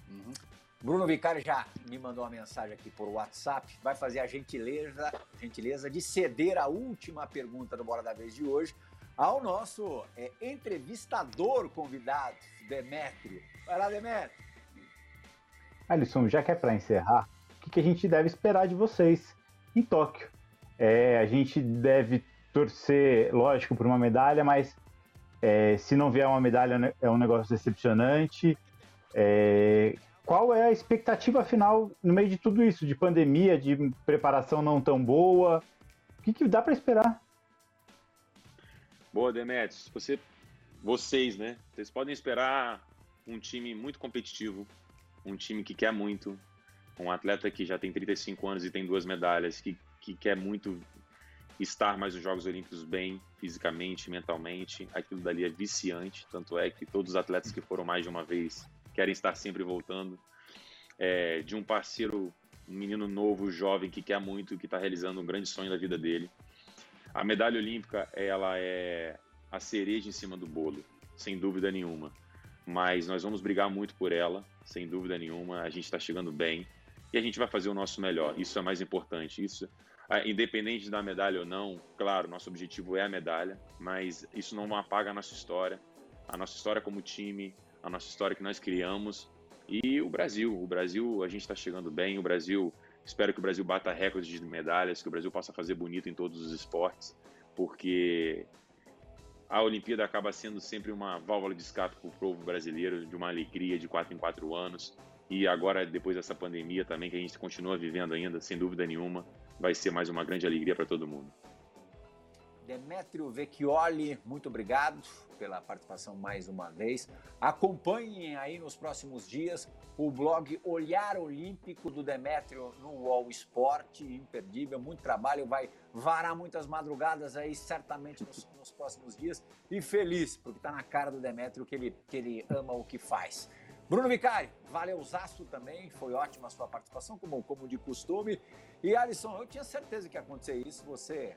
Uhum. Bruno Vicari já me mandou uma mensagem aqui por WhatsApp, vai fazer a gentileza, gentileza de ceder a última pergunta do Bora da Vez de hoje ao nosso é, entrevistador convidado, Demétrio. Vai lá, Demétrio. Alisson, já que é para encerrar, o que, que, a gente deve esperar de vocês em Tóquio? É, a gente deve torcer, lógico, por uma medalha, mas é, se não vier uma medalha né, é um negócio decepcionante. É, qual é a expectativa final no meio de tudo isso, de pandemia, de preparação não tão boa? O que, que dá para esperar? Boa, Demetrios. Você, vocês, né? Vocês podem esperar um time muito competitivo, um time que quer muito, um atleta que já tem 35 anos e tem duas medalhas, que, que quer muito estar mais nos Jogos Olímpicos bem, fisicamente, mentalmente, aquilo dali é viciante, tanto é que todos os atletas que foram mais de uma vez querem estar sempre voltando. É, de um parceiro, um menino novo, jovem, que quer muito, que está realizando um grande sonho da vida dele. A medalha olímpica, ela é a cereja em cima do bolo, sem dúvida nenhuma. Mas nós vamos brigar muito por ela, sem dúvida nenhuma. A gente está chegando bem e a gente vai fazer o nosso melhor. Isso é mais importante. Isso independente da medalha ou não, claro, nosso objetivo é a medalha, mas isso não apaga a nossa história, a nossa história como time, a nossa história que nós criamos e o Brasil. O Brasil, a gente está chegando bem, o Brasil, espero que o Brasil bata recordes de medalhas, que o Brasil possa fazer bonito em todos os esportes, porque a Olimpíada acaba sendo sempre uma válvula de escape para o povo brasileiro, de uma alegria de quatro em quatro anos. E agora, depois dessa pandemia também, que a gente continua vivendo ainda, sem dúvida nenhuma, vai ser mais uma grande alegria para todo mundo. Demetrio Vecchioli, muito obrigado pela participação mais uma vez. Acompanhem aí nos próximos dias o blog Olhar Olímpico do Demétrio no UOL Esporte, imperdível, muito trabalho, vai varar muitas madrugadas aí certamente nos, nos próximos dias e feliz, porque está na cara do Demétrio que ele, que ele ama o que faz. Bruno Vicari, valeu Zaço também, foi ótima a sua participação, como, como de costume. E Alisson, eu tinha certeza que ia acontecer isso, você,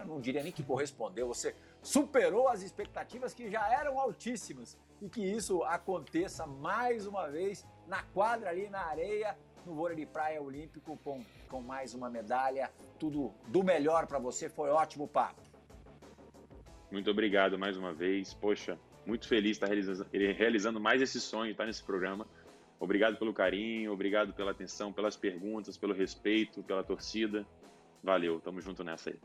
eu não diria nem que correspondeu, você superou as expectativas que já eram altíssimas e que isso aconteça mais uma vez na quadra ali na areia, no vôlei de praia olímpico com, com mais uma medalha. Tudo do melhor para você, foi ótimo papo. Muito obrigado mais uma vez. Poxa, muito feliz de estar realizando, mais esse sonho, estar nesse programa. Obrigado pelo carinho, obrigado pela atenção, pelas perguntas, pelo respeito, pela torcida. Valeu, tamo junto nessa aí.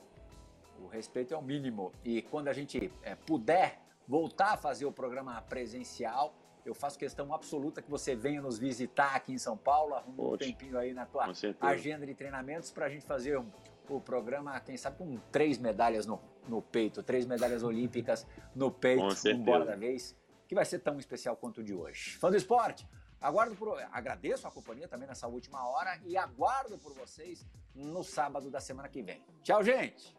O respeito é o mínimo. E quando a gente é, puder voltar a fazer o programa presencial, eu faço questão absoluta que você venha nos visitar aqui em São Paulo, arruma um tempinho aí na tua agenda de treinamentos para a gente fazer um, o programa, quem sabe, com três medalhas no, no peito, três medalhas olímpicas no peito, um bola da vez, que vai ser tão especial quanto o de hoje. Fã do esporte, aguardo por, agradeço a companhia também nessa última hora e aguardo por vocês no sábado da semana que vem. Tchau, gente!